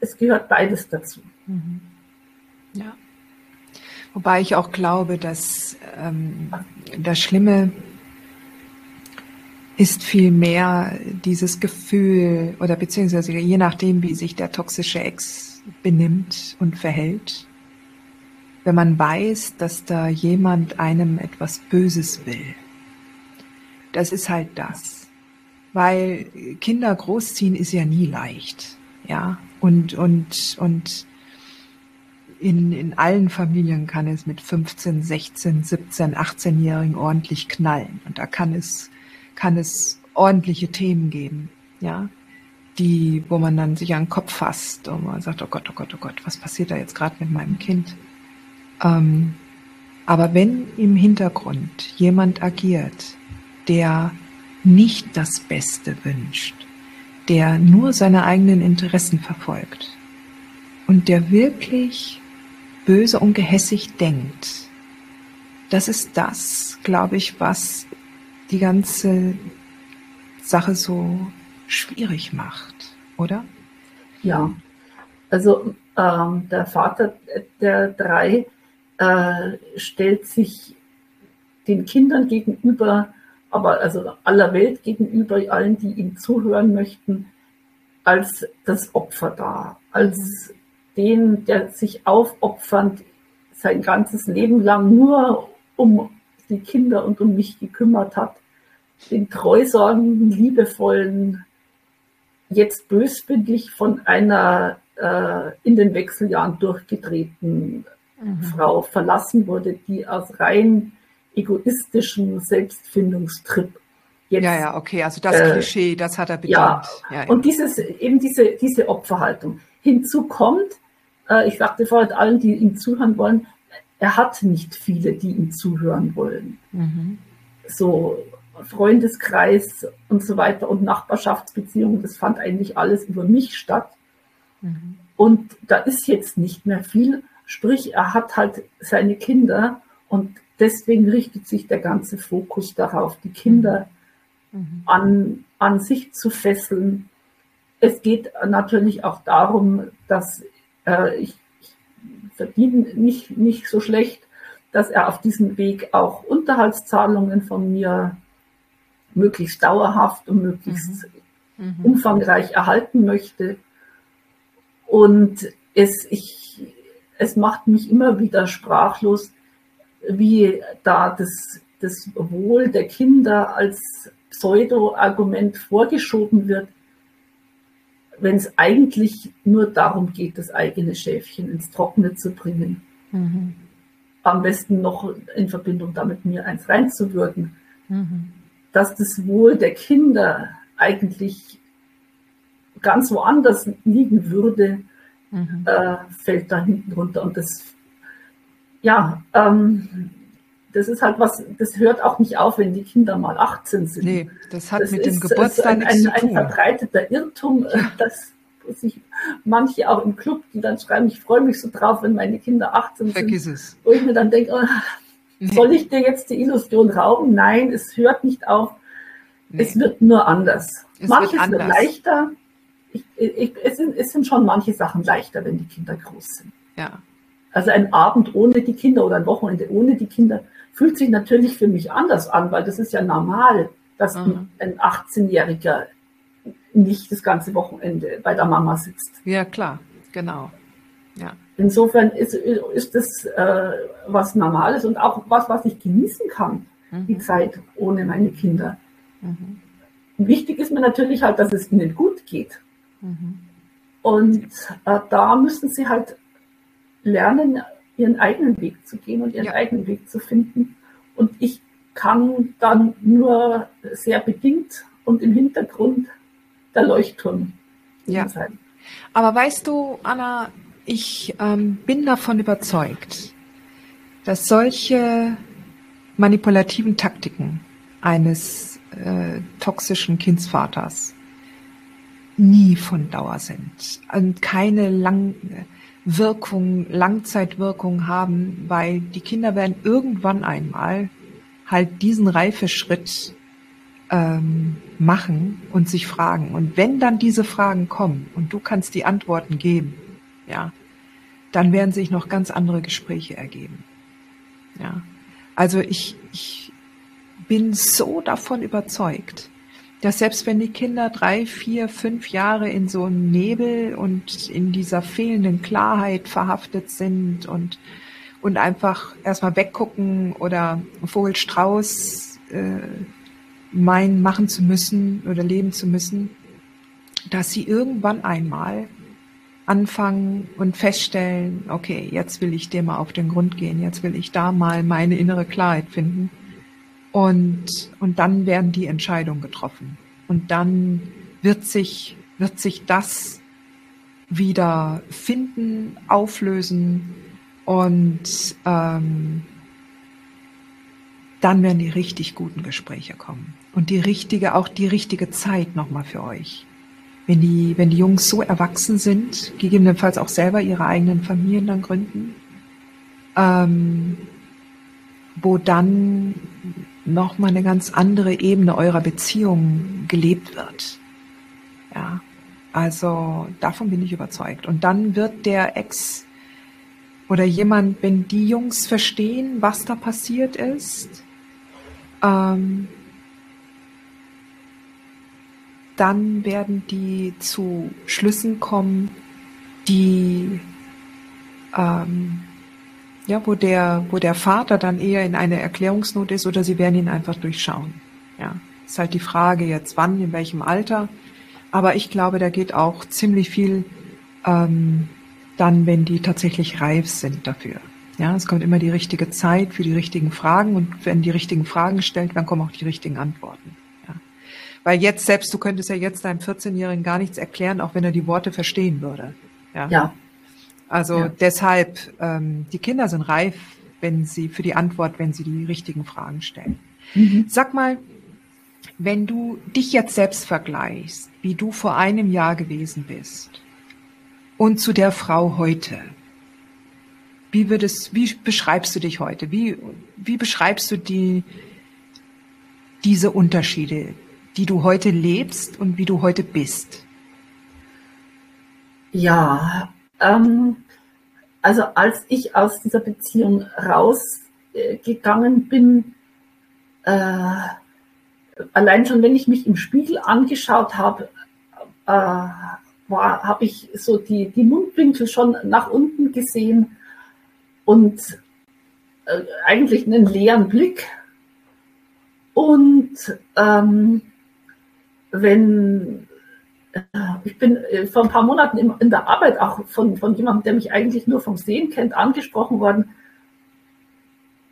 B: es gehört beides dazu. Mhm.
A: Ja. Wobei ich auch glaube, dass ähm, das Schlimme ist vielmehr dieses Gefühl oder beziehungsweise je nachdem, wie sich der toxische Ex benimmt und verhält, wenn man weiß, dass da jemand einem etwas Böses will. Das ist halt das. Weil Kinder großziehen ist ja nie leicht. Ja, und, und, und in, in allen Familien kann es mit 15, 16, 17, 18-Jährigen ordentlich knallen. Und da kann es, kann es ordentliche Themen geben. Ja, die, wo man dann sich an den Kopf fasst und man sagt, oh Gott, oh Gott, oh Gott, was passiert da jetzt gerade mit meinem Kind? Ähm, aber wenn im Hintergrund jemand agiert, der nicht das Beste wünscht, der nur seine eigenen Interessen verfolgt und der wirklich böse und gehässig denkt, das ist das, glaube ich, was die ganze Sache so schwierig macht, oder?
B: Ja, also ähm, der Vater der drei äh, stellt sich den Kindern gegenüber, aber also aller Welt gegenüber, allen, die ihm zuhören möchten, als das Opfer dar, als den, der sich aufopfernd sein ganzes Leben lang nur um die Kinder und um mich gekümmert hat, den treusorgenden, liebevollen, jetzt böswillig von einer äh, in den Wechseljahren durchgedrehten mhm. Frau verlassen wurde, die aus rein egoistischem Selbstfindungstrip
A: Jetzt, ja, ja, okay, also das äh, Klischee, das hat er bedient.
B: Ja, ja, ja, und dieses, eben diese, diese Opferhaltung. Hinzu kommt, äh, ich sagte vorher allen, die ihm zuhören wollen, er hat nicht viele, die ihm zuhören wollen. Mhm. So Freundeskreis und so weiter und Nachbarschaftsbeziehungen, das fand eigentlich alles über mich statt. Mhm. Und da ist jetzt nicht mehr viel. Sprich, er hat halt seine Kinder und deswegen richtet sich der ganze Fokus darauf, die Kinder mhm. an, an sich zu fesseln. Es geht natürlich auch darum, dass äh, ich, ich verdiene nicht, nicht so schlecht, dass er auf diesem Weg auch Unterhaltszahlungen von mir möglichst dauerhaft und möglichst mhm. Mhm. umfangreich erhalten möchte. Und es, ich, es macht mich immer wieder sprachlos, wie da das, das Wohl der Kinder als Pseudo-Argument vorgeschoben wird, wenn es eigentlich nur darum geht, das eigene Schäfchen ins Trockene zu bringen. Mhm. Am besten noch in Verbindung damit mir eins reinzuwürgen. Mhm. Dass das Wohl der Kinder eigentlich ganz woanders liegen würde, mhm. äh, fällt da hinten runter. Und das, ja, ähm, das ist halt was, das hört auch nicht auf, wenn die Kinder mal 18 sind.
A: Nee, das hat das mit ist, dem Geburtstag nichts
B: ein, ein, ein verbreiteter Irrtum, äh, dass sich manche auch im Club, die dann schreiben, ich freue mich so drauf, wenn meine Kinder 18
A: Vergiss sind. Es.
B: Wo ich mir dann denke, oh, nee. soll ich dir jetzt die Illusion rauben? Nein, es hört nicht auf. Nee. Es wird nur anders. Es Manches wird, anders. wird leichter. Ich, ich, es, sind, es sind schon manche Sachen leichter, wenn die Kinder groß sind.
A: Ja.
B: Also ein Abend ohne die Kinder oder ein Wochenende ohne die Kinder fühlt sich natürlich für mich anders an, weil das ist ja normal, dass mhm. ein 18-Jähriger nicht das ganze Wochenende bei der Mama sitzt.
A: Ja, klar, genau. Ja.
B: Insofern ist, ist das äh, was Normales und auch was, was ich genießen kann, mhm. die Zeit ohne meine Kinder. Mhm. Wichtig ist mir natürlich halt, dass es ihnen gut geht. Mhm. Und äh, da müssen sie halt lernen, ihren eigenen Weg zu gehen und ihren ja. eigenen Weg zu finden. Und ich kann dann nur sehr bedingt und im Hintergrund der Leuchtturm
A: ja. sein. Aber weißt du, Anna, ich ähm, bin davon überzeugt, dass solche manipulativen Taktiken eines äh, toxischen Kindsvaters nie von Dauer sind und keine lang, Wirkung, Langzeitwirkung haben, weil die Kinder werden irgendwann einmal halt diesen Reifeschritt ähm, machen und sich fragen. Und wenn dann diese Fragen kommen und du kannst die Antworten geben, ja, dann werden sich noch ganz andere Gespräche ergeben. Ja, also ich, ich bin so davon überzeugt, dass selbst wenn die Kinder drei, vier, fünf Jahre in so einem Nebel und in dieser fehlenden Klarheit verhaftet sind und, und einfach erstmal weggucken oder Vogelstrauß äh, meinen, machen zu müssen oder leben zu müssen, dass sie irgendwann einmal anfangen und feststellen, okay, jetzt will ich dem mal auf den Grund gehen, jetzt will ich da mal meine innere Klarheit finden und, und dann werden die Entscheidungen getroffen. Und dann wird sich, wird sich das wieder finden, auflösen und ähm, dann werden die richtig guten Gespräche kommen. Und die richtige, auch die richtige Zeit nochmal für euch. Wenn die, wenn die Jungs so erwachsen sind, gegebenenfalls auch selber ihre eigenen Familien dann gründen, ähm, wo dann nochmal eine ganz andere Ebene eurer Beziehung gelebt wird. Ja, also davon bin ich überzeugt. Und dann wird der Ex oder jemand, wenn die Jungs verstehen, was da passiert ist, ähm, dann werden die zu Schlüssen kommen, die ähm, ja, wo der, wo der Vater dann eher in einer Erklärungsnot ist oder sie werden ihn einfach durchschauen. Ja, ist halt die Frage jetzt, wann, in welchem Alter. Aber ich glaube, da geht auch ziemlich viel ähm, dann, wenn die tatsächlich reif sind dafür. Ja, es kommt immer die richtige Zeit für die richtigen Fragen und wenn die richtigen Fragen stellt, dann kommen auch die richtigen Antworten. Ja. Weil jetzt selbst, du könntest ja jetzt deinem 14-Jährigen gar nichts erklären, auch wenn er die Worte verstehen würde. Ja. ja. Also ja. deshalb, ähm, die Kinder sind reif, wenn sie für die Antwort, wenn sie die richtigen Fragen stellen. Mhm. Sag mal, wenn du dich jetzt selbst vergleichst, wie du vor einem Jahr gewesen bist und zu der Frau heute, wie würdest, wie beschreibst du dich heute? Wie, wie beschreibst du die, diese Unterschiede, die du heute lebst und wie du heute bist?
B: Ja, ähm, also als ich aus dieser Beziehung rausgegangen bin, äh, allein schon, wenn ich mich im Spiegel angeschaut habe, äh, habe ich so die, die Mundwinkel schon nach unten gesehen und äh, eigentlich einen leeren Blick. Und ähm, wenn äh, ich bin äh, vor ein paar Monaten in, der Arbeit auch von, von jemandem, der mich eigentlich nur vom Sehen kennt, angesprochen worden,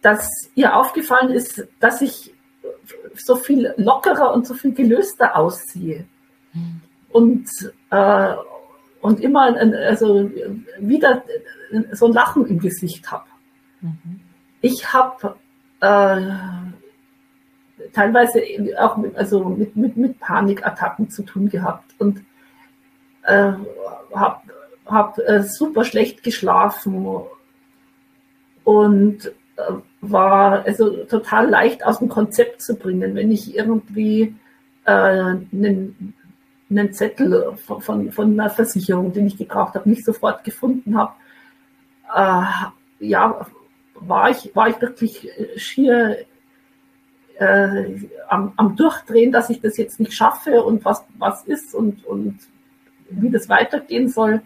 B: dass ihr aufgefallen ist, dass ich so viel lockerer und so viel gelöster aussehe. Mhm. Und, äh, und immer also wieder so ein Lachen im Gesicht habe. Mhm. Ich habe äh, teilweise auch mit, also mit, mit, mit Panikattacken zu tun gehabt und äh, habe hab, äh, super schlecht geschlafen und äh, war also total leicht aus dem Konzept zu bringen, wenn ich irgendwie äh, einen, einen Zettel von, von, von, einer Versicherung, den ich gebraucht habe, nicht sofort gefunden habe. Äh, ja, war ich, war ich wirklich schier äh, am, am Durchdrehen, dass ich das jetzt nicht schaffe und was, was ist und, und wie das weitergehen soll.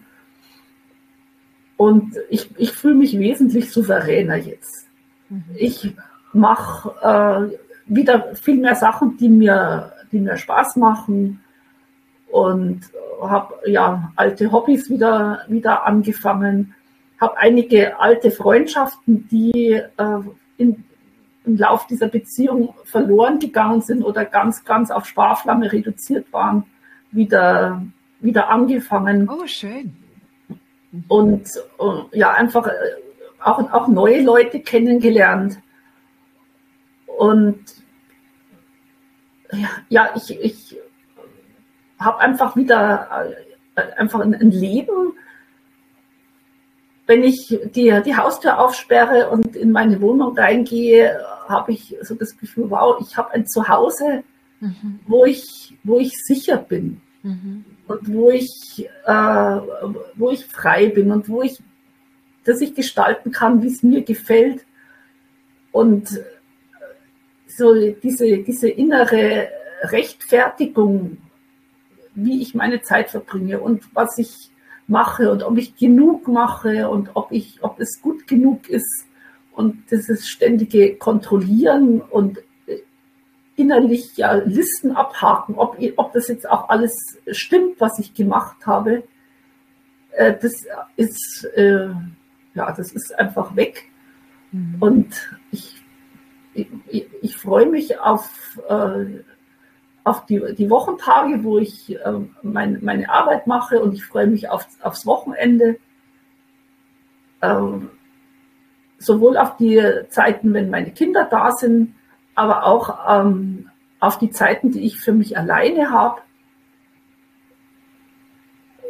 B: Und ich, ich fühle mich wesentlich souveräner jetzt. Mhm. Ich mache äh, wieder viel mehr Sachen, die mir, die mir Spaß machen und habe ja alte Hobbys wieder, wieder angefangen, habe einige alte Freundschaften, die äh, in, im Lauf dieser Beziehung verloren gegangen sind oder ganz, ganz auf Sparflamme reduziert waren, wieder, wieder angefangen.
A: Oh, schön.
B: Und uh, ja, einfach äh, auch, auch neue Leute kennengelernt. Und ja, ja ich, ich habe einfach wieder äh, einfach ein, ein Leben, wenn ich die, die Haustür aufsperre und in meine Wohnung reingehe, habe ich so das Gefühl, wow, ich habe ein Zuhause, mhm. wo, ich, wo ich sicher bin mhm. und wo ich, äh, wo ich frei bin und wo ich, dass ich gestalten kann, wie es mir gefällt. Und so diese, diese innere Rechtfertigung, wie ich meine Zeit verbringe und was ich mache und ob ich genug mache und ob ich, ob es gut genug ist und dieses ständige Kontrollieren und äh, innerlich ja Listen abhaken, ob, ob das jetzt auch alles stimmt, was ich gemacht habe, äh, das ist äh, ja, das ist einfach weg. Mhm. Und ich, ich, ich freue mich auf äh, auf die, die Wochentage, wo ich äh, mein, meine Arbeit mache und ich freue mich auf, aufs Wochenende. Ähm, sowohl auf die Zeiten, wenn meine Kinder da sind, aber auch ähm, auf die Zeiten, die ich für mich alleine habe.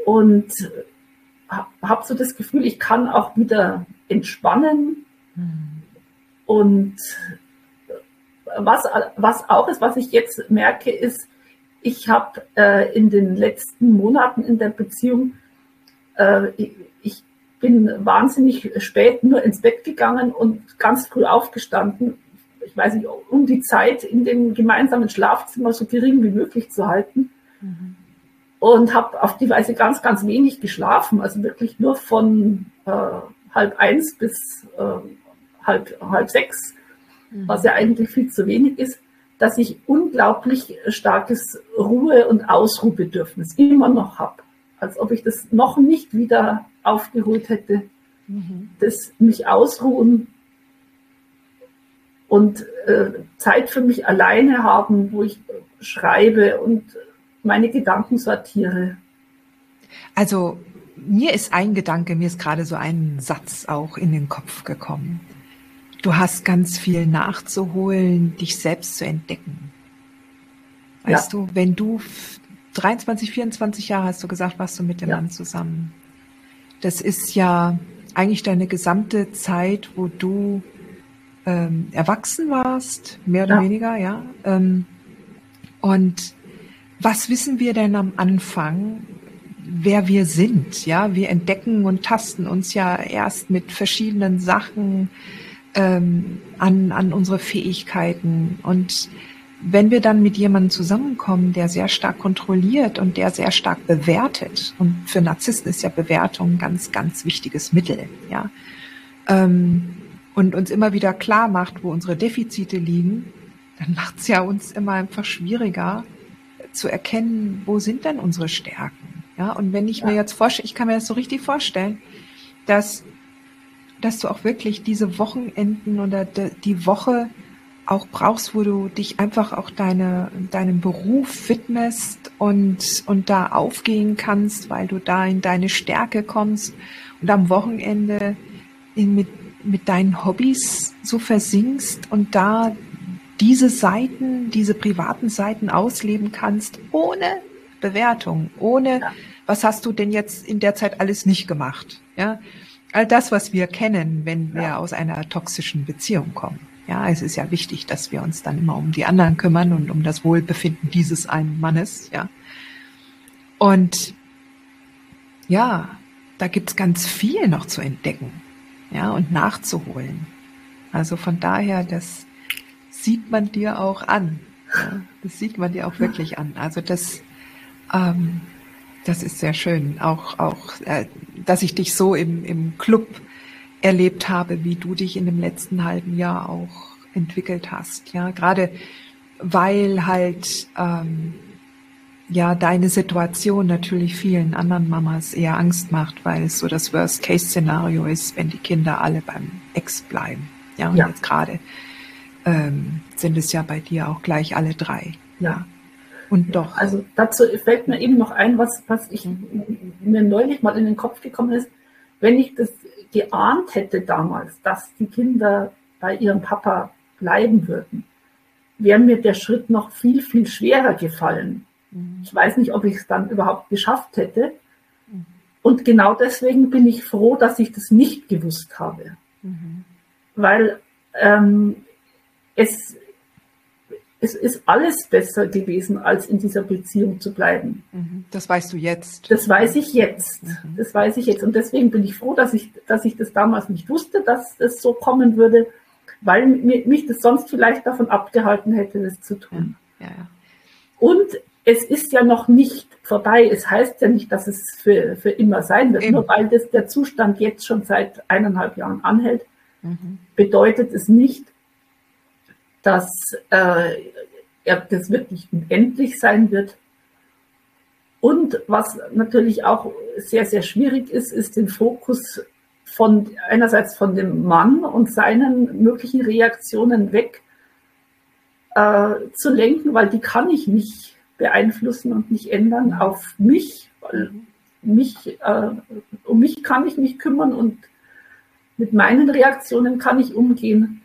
B: Und habe so das Gefühl, ich kann auch wieder entspannen mhm. und was, was auch ist, was ich jetzt merke, ist, ich habe äh, in den letzten Monaten in der Beziehung, äh, ich, bin wahnsinnig spät nur ins Bett gegangen und ganz früh aufgestanden. Ich weiß nicht, um die Zeit in dem gemeinsamen Schlafzimmer so gering wie möglich zu halten. Mhm. Und habe auf die Weise ganz, ganz wenig geschlafen. Also wirklich nur von äh, halb eins bis äh, halb, halb sechs was ja eigentlich viel zu wenig ist, dass ich unglaublich starkes Ruhe- und Ausruhbedürfnis immer noch habe. Als ob ich das noch nicht wieder aufgeholt hätte. Mhm. Das mich ausruhen und äh, Zeit für mich alleine haben, wo ich schreibe und meine Gedanken sortiere.
A: Also mir ist ein Gedanke, mir ist gerade so ein Satz auch in den Kopf gekommen. Du hast ganz viel nachzuholen, dich selbst zu entdecken. Weißt ja. du, wenn du 23, 24 Jahre hast du gesagt, warst du mit dem ja. Mann zusammen. Das ist ja eigentlich deine gesamte Zeit, wo du ähm, erwachsen warst, mehr oder ja. weniger, ja. Ähm, und was wissen wir denn am Anfang, wer wir sind? Ja, wir entdecken und tasten uns ja erst mit verschiedenen Sachen ähm, an, an unsere Fähigkeiten. Und wenn wir dann mit jemandem zusammenkommen, der sehr stark kontrolliert und der sehr stark bewertet, und für Narzissten ist ja Bewertung ein ganz, ganz wichtiges Mittel, ja, ähm, und uns immer wieder klar macht, wo unsere Defizite liegen, dann macht es ja uns immer einfach schwieriger zu erkennen, wo sind denn unsere Stärken. Ja, und wenn ich ja. mir jetzt vorstelle, ich kann mir das so richtig vorstellen, dass, dass du auch wirklich diese Wochenenden oder die Woche auch brauchst, wo du dich einfach auch deine, deinem Beruf widmest und, und da aufgehen kannst, weil du da in deine Stärke kommst und am Wochenende in, mit, mit deinen Hobbys so versinkst und da diese Seiten, diese privaten Seiten ausleben kannst, ohne Bewertung, ohne, ja. was hast du denn jetzt in der Zeit alles nicht gemacht? Ja, all das, was wir kennen, wenn wir ja. aus einer toxischen Beziehung kommen. Ja, es ist ja wichtig, dass wir uns dann immer um die anderen kümmern und um das Wohlbefinden dieses einen Mannes, ja. Und ja, da gibt's ganz viel noch zu entdecken, ja, und nachzuholen. Also von daher, das sieht man dir auch an. Ja, das sieht man dir auch wirklich an. Also das, ähm, das ist sehr schön. Auch, auch, äh, dass ich dich so im, im Club erlebt habe, wie du dich in dem letzten halben Jahr auch entwickelt hast. Ja, gerade weil halt ähm, ja deine Situation natürlich vielen anderen Mamas eher Angst macht, weil es so das Worst-Case-Szenario ist, wenn die Kinder alle beim Ex bleiben. Ja, und ja. jetzt gerade ähm, sind es ja bei dir auch gleich alle drei.
B: Ja. Und doch. Also dazu fällt mir eben noch ein, was, was ich mir neulich mal in den Kopf gekommen ist, wenn ich das geahnt hätte damals, dass die Kinder bei ihrem Papa bleiben würden, wäre mir der Schritt noch viel, viel schwerer gefallen. Mhm. Ich weiß nicht, ob ich es dann überhaupt geschafft hätte. Mhm. Und genau deswegen bin ich froh, dass ich das nicht gewusst habe. Mhm. Weil ähm, es, es ist alles besser gewesen, als in dieser Beziehung zu bleiben.
A: Mhm. Das weißt du jetzt.
B: Das weiß ich jetzt. Mhm. Das weiß ich jetzt. Und deswegen bin ich froh, dass ich, dass ich das damals nicht wusste, dass es so kommen würde, weil mich das sonst vielleicht davon abgehalten hätte, das zu tun. Ja, ja. Und es ist ja noch nicht vorbei. Es heißt ja nicht, dass es für, für immer sein wird. Eben. Nur weil das der Zustand jetzt schon seit eineinhalb Jahren anhält, mhm. bedeutet es nicht, dass äh, das wirklich unendlich sein wird. Und was natürlich auch sehr, sehr schwierig ist, ist den Fokus von einerseits von dem Mann und seinen möglichen Reaktionen weg äh, zu lenken, weil die kann ich nicht beeinflussen und nicht ändern auf mich, weil mich, äh, um mich kann ich mich kümmern und mit meinen Reaktionen kann ich umgehen.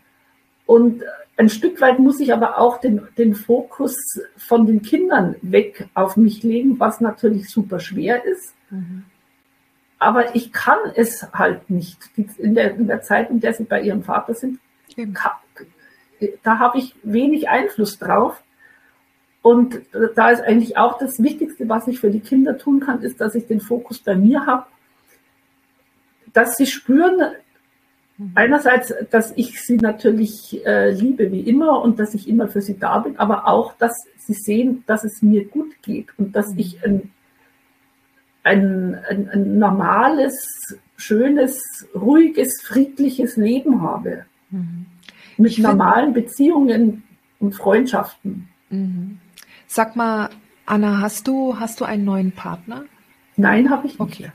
B: Und ein Stück weit muss ich aber auch den, den Fokus von den Kindern weg auf mich legen, was natürlich super schwer ist. Mhm. Aber ich kann es halt nicht. In der, in der Zeit, in der sie bei ihrem Vater sind, kann, da habe ich wenig Einfluss drauf. Und da ist eigentlich auch das Wichtigste, was ich für die Kinder tun kann, ist, dass ich den Fokus bei mir habe, dass sie spüren, mhm. Einerseits, dass ich sie natürlich äh, liebe wie immer und dass ich immer für sie da bin, aber auch, dass sie sehen, dass es mir gut geht und dass mhm. ich ein ein, ein, ein normales, schönes, ruhiges, friedliches Leben habe. Mhm. Mit ich normalen Beziehungen und Freundschaften.
A: Mhm. Sag mal, Anna, hast du, hast du einen neuen Partner?
B: Nein, habe ich
A: nicht. Okay.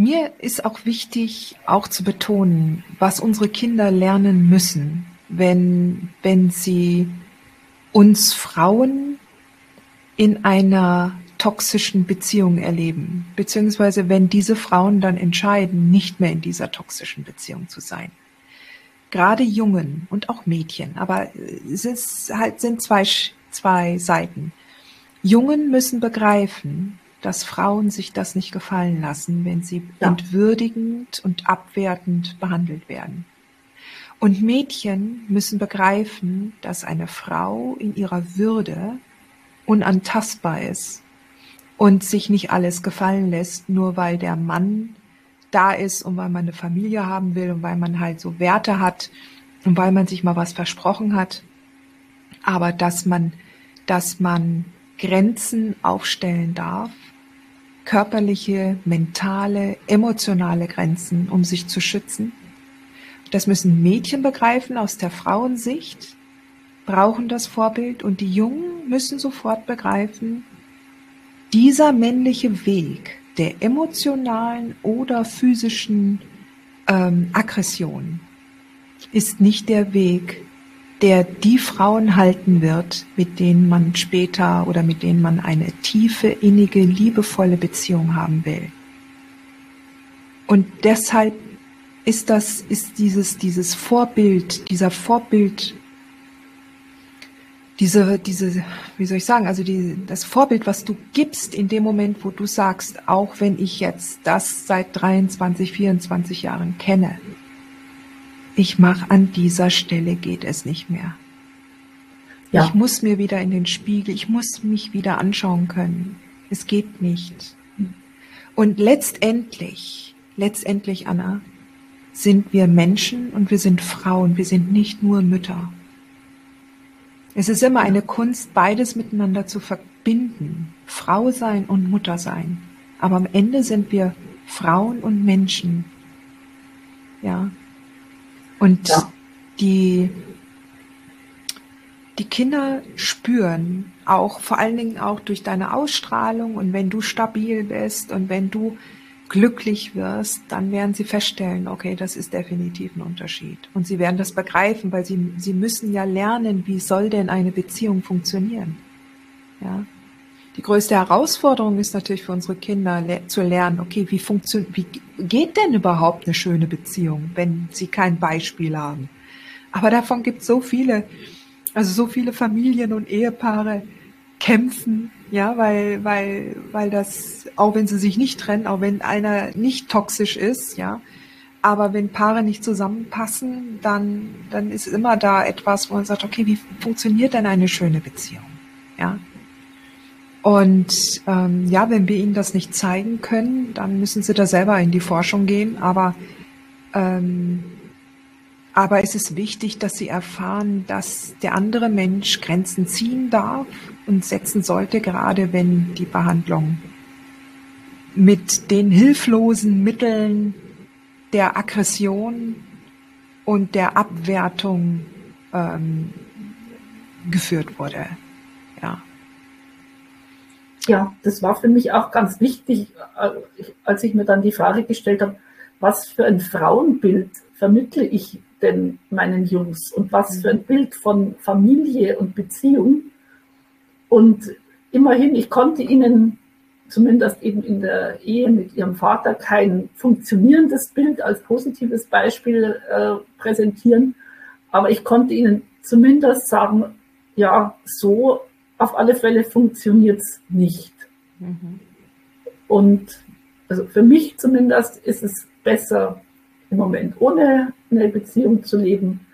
A: Mir ist auch wichtig, auch zu betonen, was unsere Kinder lernen müssen, wenn, wenn sie uns Frauen in einer toxischen Beziehung erleben, beziehungsweise wenn diese Frauen dann entscheiden, nicht mehr in dieser toxischen Beziehung zu sein. Gerade Jungen und auch Mädchen, aber es ist halt, sind zwei, zwei Seiten. Jungen müssen begreifen, dass Frauen sich das nicht gefallen lassen, wenn sie ja. entwürdigend und abwertend behandelt werden. Und Mädchen müssen begreifen, dass eine Frau in ihrer Würde unantastbar ist und sich nicht alles gefallen lässt, nur weil der Mann da ist und weil man eine Familie haben will und weil man halt so Werte hat und weil man sich mal was versprochen hat. Aber dass man, dass man Grenzen aufstellen darf, körperliche, mentale, emotionale Grenzen, um sich zu schützen. Das müssen Mädchen begreifen aus der Frauensicht, brauchen das Vorbild und die Jungen müssen sofort begreifen, dieser männliche Weg der emotionalen oder physischen ähm, Aggression ist nicht der Weg, der die Frauen halten wird, mit denen man später oder mit denen man eine tiefe, innige, liebevolle Beziehung haben will. Und deshalb ist das, ist dieses, dieses Vorbild, dieser Vorbild, diese, diese, wie soll ich sagen, also die, das Vorbild, was du gibst in dem Moment, wo du sagst, auch wenn ich jetzt das seit 23, 24 Jahren kenne, ich mache an dieser Stelle geht es nicht mehr. Ja. Ich muss mir wieder in den Spiegel, ich muss mich wieder anschauen können. Es geht nicht. Und letztendlich, letztendlich, Anna, sind wir Menschen und wir sind Frauen, wir sind nicht nur Mütter. Es ist immer eine Kunst, beides miteinander zu verbinden, Frau sein und Mutter sein. Aber am Ende sind wir Frauen und Menschen. Ja. Und ja. die, die Kinder spüren auch, vor allen Dingen auch durch deine Ausstrahlung und wenn du stabil bist und wenn du glücklich wirst, dann werden sie feststellen, okay, das ist definitiv ein Unterschied. Und sie werden das begreifen, weil sie, sie müssen ja lernen, wie soll denn eine Beziehung funktionieren. Ja. Die größte Herausforderung ist natürlich für unsere Kinder le zu lernen, okay, wie funktioniert, wie geht denn überhaupt eine schöne Beziehung, wenn sie kein Beispiel haben? Aber davon gibt es so viele, also so viele Familien und Ehepaare kämpfen ja, weil, weil, weil das, auch wenn sie sich nicht trennen, auch wenn einer nicht toxisch ist, ja, aber wenn Paare nicht zusammenpassen, dann, dann ist immer da etwas, wo man sagt, okay, wie funktioniert denn eine schöne Beziehung? Ja. Und ähm, ja, wenn wir ihnen das nicht zeigen können, dann müssen sie da selber in die Forschung gehen. Aber ähm, aber es ist wichtig, dass sie erfahren, dass der andere Mensch Grenzen ziehen darf und setzen sollte, gerade wenn die Behandlung mit den hilflosen Mitteln der Aggression und der Abwertung ähm, geführt wurde. Ja.
B: Das war für mich auch ganz wichtig, äh, als ich mir dann die Frage gestellt habe, was für ein Frauenbild vermittle ich denn meinen Jungs und was für ein Bild von Familie und Beziehung. Und immerhin, ich konnte ihnen zumindest eben in der Ehe mit ihrem Vater kein funktionierendes Bild als positives Beispiel äh, präsentieren, aber ich konnte ihnen zumindest sagen, ja, so auf alle Fälle funktioniert es nicht. Mhm. Und also für mich zumindest ist es besser, im Moment ohne eine Beziehung zu leben.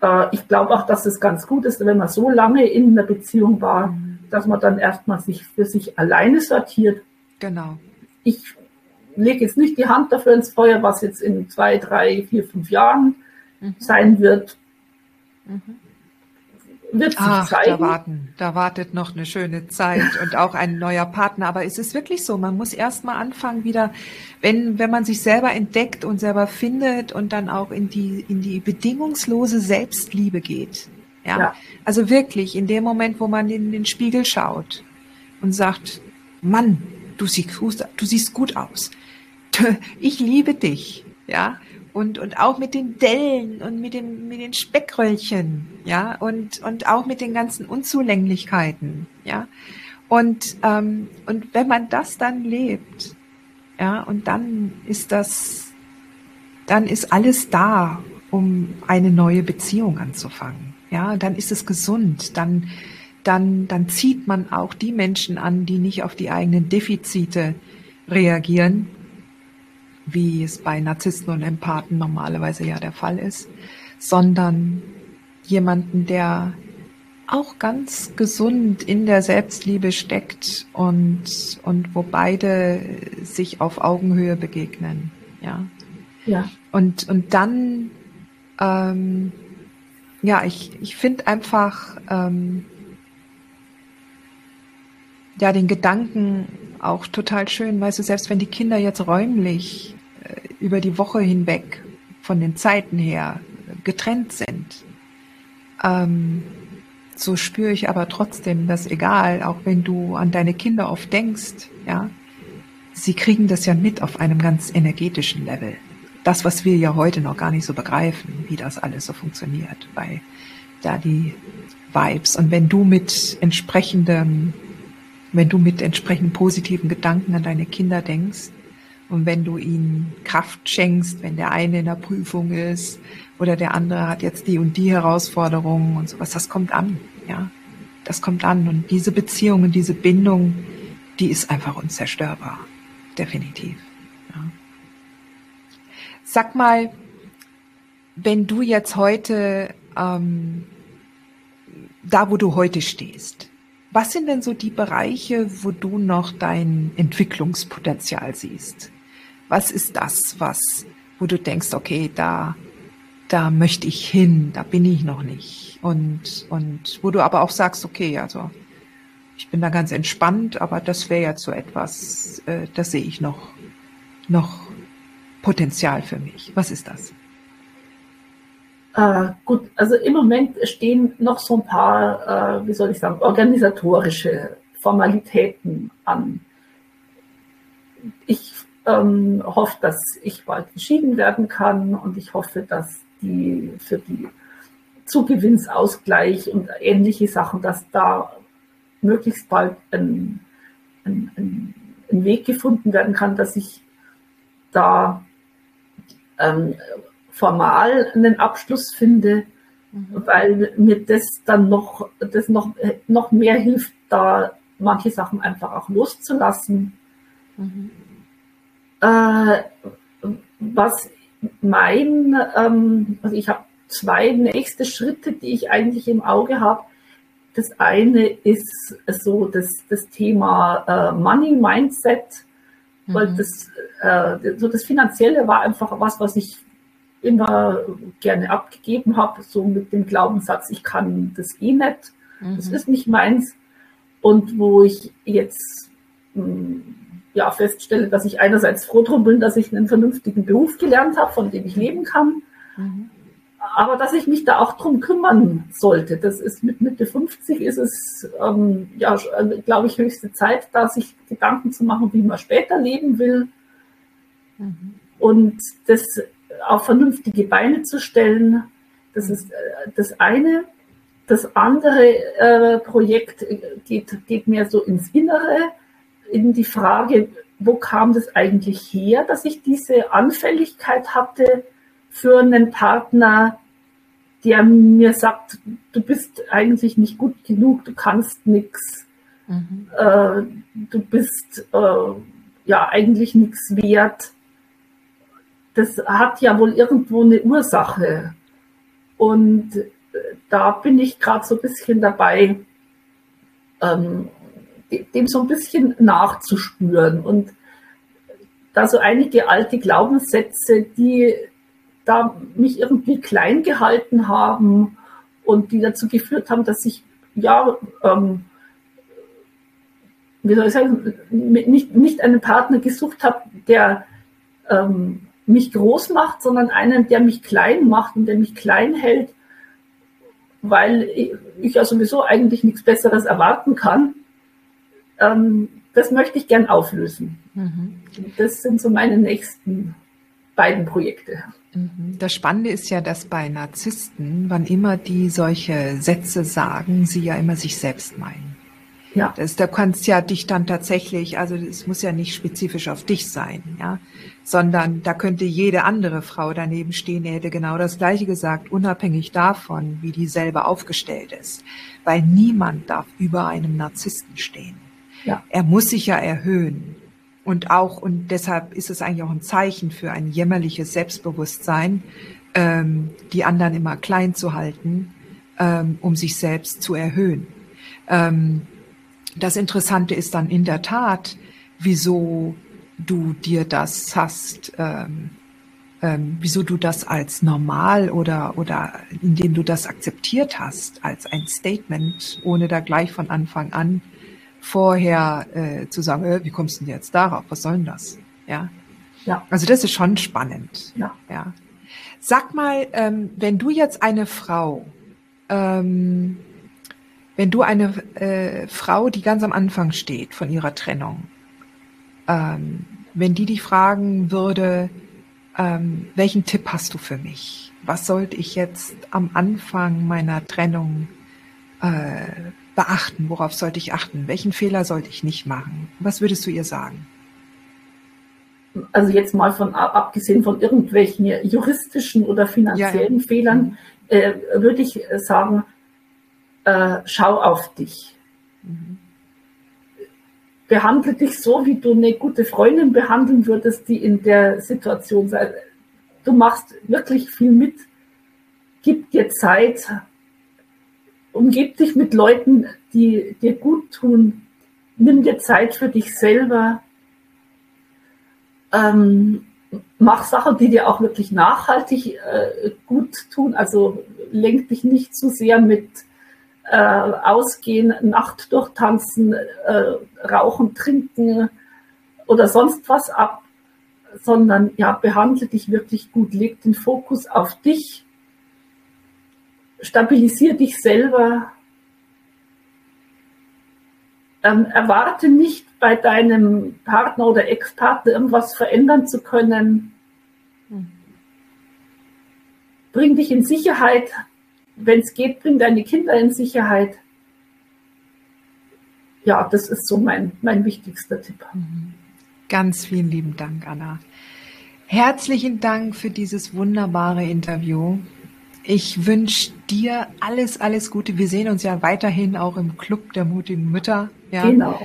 B: Äh, ich glaube auch, dass es ganz gut ist, wenn man so lange in einer Beziehung war, mhm. dass man dann erstmal sich für sich alleine sortiert.
A: Genau.
B: Ich lege jetzt nicht die Hand dafür ins Feuer, was jetzt in zwei, drei, vier, fünf Jahren mhm. sein wird. Mhm
A: wird sich Ach, zeigen. Da, warten, da wartet noch eine schöne Zeit und auch ein neuer Partner. Aber es ist wirklich so, man muss erst mal anfangen wieder, wenn, wenn man sich selber entdeckt und selber findet und dann auch in die, in die bedingungslose Selbstliebe geht. Ja? ja. Also wirklich, in dem Moment, wo man in den Spiegel schaut und sagt, Mann, du siehst, du siehst gut aus. Ich liebe dich. Ja, und, und auch mit den Dellen und mit, dem, mit den Speckröllchen, ja, und, und auch mit den ganzen Unzulänglichkeiten, ja. Und, ähm, und wenn man das dann lebt, ja, und dann ist das, dann ist alles da, um eine neue Beziehung anzufangen. Ja, dann ist es gesund, dann, dann, dann zieht man auch die Menschen an, die nicht auf die eigenen Defizite reagieren, wie es bei Narzissten und Empathen normalerweise ja der Fall ist, sondern jemanden, der auch ganz gesund in der Selbstliebe steckt und, und wo beide sich auf Augenhöhe begegnen. Ja. Ja. Und, und dann, ähm, ja, ich, ich finde einfach, ähm, ja, den Gedanken auch total schön, weißt du, selbst wenn die Kinder jetzt räumlich äh, über die Woche hinweg von den Zeiten her getrennt sind, ähm, so spüre ich aber trotzdem, dass egal, auch wenn du an deine Kinder oft denkst, ja, sie kriegen das ja mit auf einem ganz energetischen Level. Das, was wir ja heute noch gar nicht so begreifen, wie das alles so funktioniert, weil da die Vibes und wenn du mit entsprechendem wenn du mit entsprechend positiven Gedanken an deine Kinder denkst und wenn du ihnen Kraft schenkst, wenn der eine in der Prüfung ist oder der andere hat jetzt die und die Herausforderungen und sowas, das kommt an, ja. Das kommt an und diese Beziehung und diese Bindung, die ist einfach unzerstörbar. Definitiv. Ja. Sag mal, wenn du jetzt heute ähm, da, wo du heute stehst, was sind denn so die Bereiche, wo du noch dein Entwicklungspotenzial siehst? Was ist das, was, wo du denkst, okay, da, da möchte ich hin, da bin ich noch nicht. Und, und wo du aber auch sagst, okay, also ich bin da ganz entspannt, aber das wäre jetzt so etwas, äh, das sehe ich noch, noch Potenzial für mich. Was ist das?
B: Äh, gut, also im Moment stehen noch so ein paar, äh, wie soll ich sagen, organisatorische Formalitäten an. Ich ähm, hoffe, dass ich bald geschieden werden kann und ich hoffe, dass die für die Zugewinnsausgleich und ähnliche Sachen, dass da möglichst bald ein, ein, ein, ein Weg gefunden werden kann, dass ich da ähm, formal einen Abschluss finde, mhm. weil mir das dann noch, das noch, noch mehr hilft, da manche Sachen einfach auch loszulassen. Mhm. Äh, was mein, ähm, also ich habe zwei nächste Schritte, die ich eigentlich im Auge habe. Das eine ist so das, das Thema äh, Money Mindset, mhm. weil das, äh, so das Finanzielle war einfach was, was ich immer gerne abgegeben habe, so mit dem Glaubenssatz, ich kann das eh nicht, mhm. das ist nicht meins. Und wo ich jetzt hm, ja, feststelle, dass ich einerseits froh drum bin, dass ich einen vernünftigen Beruf gelernt habe, von dem ich leben kann, mhm. aber dass ich mich da auch drum kümmern sollte. Das ist mit Mitte 50 ist es, ähm, ja, glaube ich, höchste Zeit, da sich Gedanken zu machen, wie man später leben will. Mhm. Und das auf vernünftige Beine zu stellen. Das ist äh, das eine. Das andere äh, Projekt geht, geht mehr so ins Innere, in die Frage, wo kam das eigentlich her, dass ich diese Anfälligkeit hatte für einen Partner, der mir sagt, du bist eigentlich nicht gut genug, du kannst nichts, mhm. äh, du bist äh, ja eigentlich nichts wert das hat ja wohl irgendwo eine Ursache. Und äh, da bin ich gerade so ein bisschen dabei, ähm, dem so ein bisschen nachzuspüren. Und da so einige alte Glaubenssätze, die da mich irgendwie klein gehalten haben und die dazu geführt haben, dass ich ja, ähm, wie soll ich sagen, nicht, nicht einen Partner gesucht habe, der ähm, mich groß macht, sondern einen, der mich klein macht und der mich klein hält, weil ich ja sowieso eigentlich nichts Besseres erwarten kann. Ähm, das möchte ich gern auflösen. Mhm. Das sind so meine nächsten beiden Projekte.
A: Mhm. Das Spannende ist ja, dass bei Narzissten, wann immer die solche Sätze sagen, sie ja immer sich selbst meinen. Ja. Das, da kannst ja dich dann tatsächlich, also es muss ja nicht spezifisch auf dich sein, ja, sondern da könnte jede andere Frau daneben stehen, die hätte genau das Gleiche gesagt, unabhängig davon, wie die selber aufgestellt ist. Weil niemand darf über einem Narzissten stehen. Ja. Er muss sich ja erhöhen. Und auch, und deshalb ist es eigentlich auch ein Zeichen für ein jämmerliches Selbstbewusstsein, ähm, die anderen immer klein zu halten, ähm, um sich selbst zu erhöhen. Ähm, das Interessante ist dann in der Tat, wieso du dir das hast, ähm, ähm, wieso du das als normal oder, oder indem du das akzeptiert hast als ein Statement, ohne da gleich von Anfang an vorher äh, zu sagen, äh, wie kommst du denn jetzt darauf? Was soll denn das? Ja. Ja. Also das ist schon spannend. Ja. ja. Sag mal, ähm, wenn du jetzt eine Frau ähm, wenn du eine äh, Frau, die ganz am Anfang steht von ihrer Trennung, ähm, wenn die dich fragen würde, ähm, welchen Tipp hast du für mich? Was sollte ich jetzt am Anfang meiner Trennung äh, beachten? Worauf sollte ich achten? Welchen Fehler sollte ich nicht machen? Was würdest du ihr sagen?
B: Also jetzt mal von abgesehen von irgendwelchen juristischen oder finanziellen ja, Fehlern, äh, würde ich sagen, äh, schau auf dich. Mhm. Behandle dich so, wie du eine gute Freundin behandeln würdest, die in der Situation sei. Du machst wirklich viel mit. Gib dir Zeit. Umgib dich mit Leuten, die dir gut tun. Nimm dir Zeit für dich selber. Ähm, mach Sachen, die dir auch wirklich nachhaltig äh, gut tun. Also lenk dich nicht zu sehr mit äh, ausgehen, Nacht durchtanzen, äh, rauchen, trinken oder sonst was ab, sondern ja, behandle dich wirklich gut, leg den Fokus auf dich, stabilisier dich selber, ähm, erwarte nicht bei deinem Partner oder Ex-Partner irgendwas verändern zu können. Hm. Bring dich in Sicherheit, wenn es geht, bring deine Kinder in Sicherheit. Ja, das ist so mein, mein wichtigster Tipp. Mhm.
A: Ganz vielen lieben Dank, Anna. Herzlichen Dank für dieses wunderbare Interview. Ich wünsche dir alles, alles Gute. Wir sehen uns ja weiterhin auch im Club der mutigen Mütter. Ja?
B: Genau.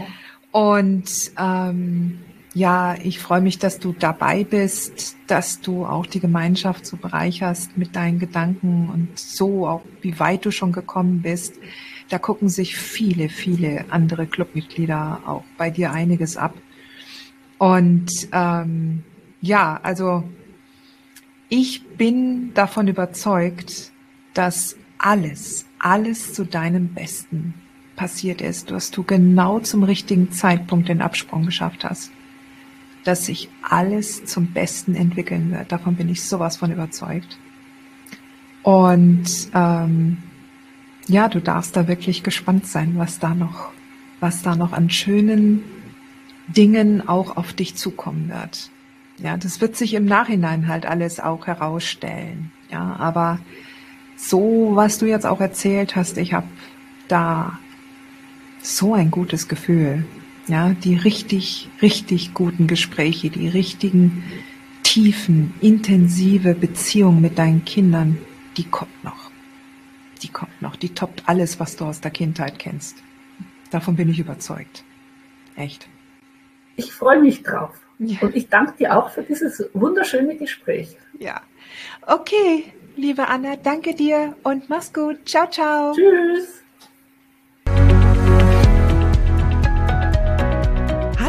A: Und ähm, ja, ich freue mich, dass du dabei bist, dass du auch die Gemeinschaft so bereicherst mit deinen Gedanken und so auch, wie weit du schon gekommen bist. Da gucken sich viele, viele andere Clubmitglieder auch bei dir einiges ab. Und ähm, ja, also ich bin davon überzeugt, dass alles, alles zu deinem Besten passiert ist, dass du genau zum richtigen Zeitpunkt den Absprung geschafft hast dass sich alles zum Besten entwickeln wird. Davon bin ich sowas von überzeugt. Und ähm, ja, du darfst da wirklich gespannt sein, was da noch, was da noch an schönen Dingen auch auf dich zukommen wird. Ja, das wird sich im Nachhinein halt alles auch herausstellen. Ja, aber so, was du jetzt auch erzählt hast, ich habe da so ein gutes Gefühl. Ja, die richtig, richtig guten Gespräche, die richtigen, tiefen, intensive Beziehung mit deinen Kindern, die kommt noch. Die kommt noch. Die toppt alles, was du aus der Kindheit kennst. Davon bin ich überzeugt. Echt.
B: Ich freue mich drauf. Ja. Und ich danke dir auch für dieses wunderschöne Gespräch.
A: Ja. Okay, liebe Anna, danke dir und mach's gut. Ciao, ciao.
B: Tschüss.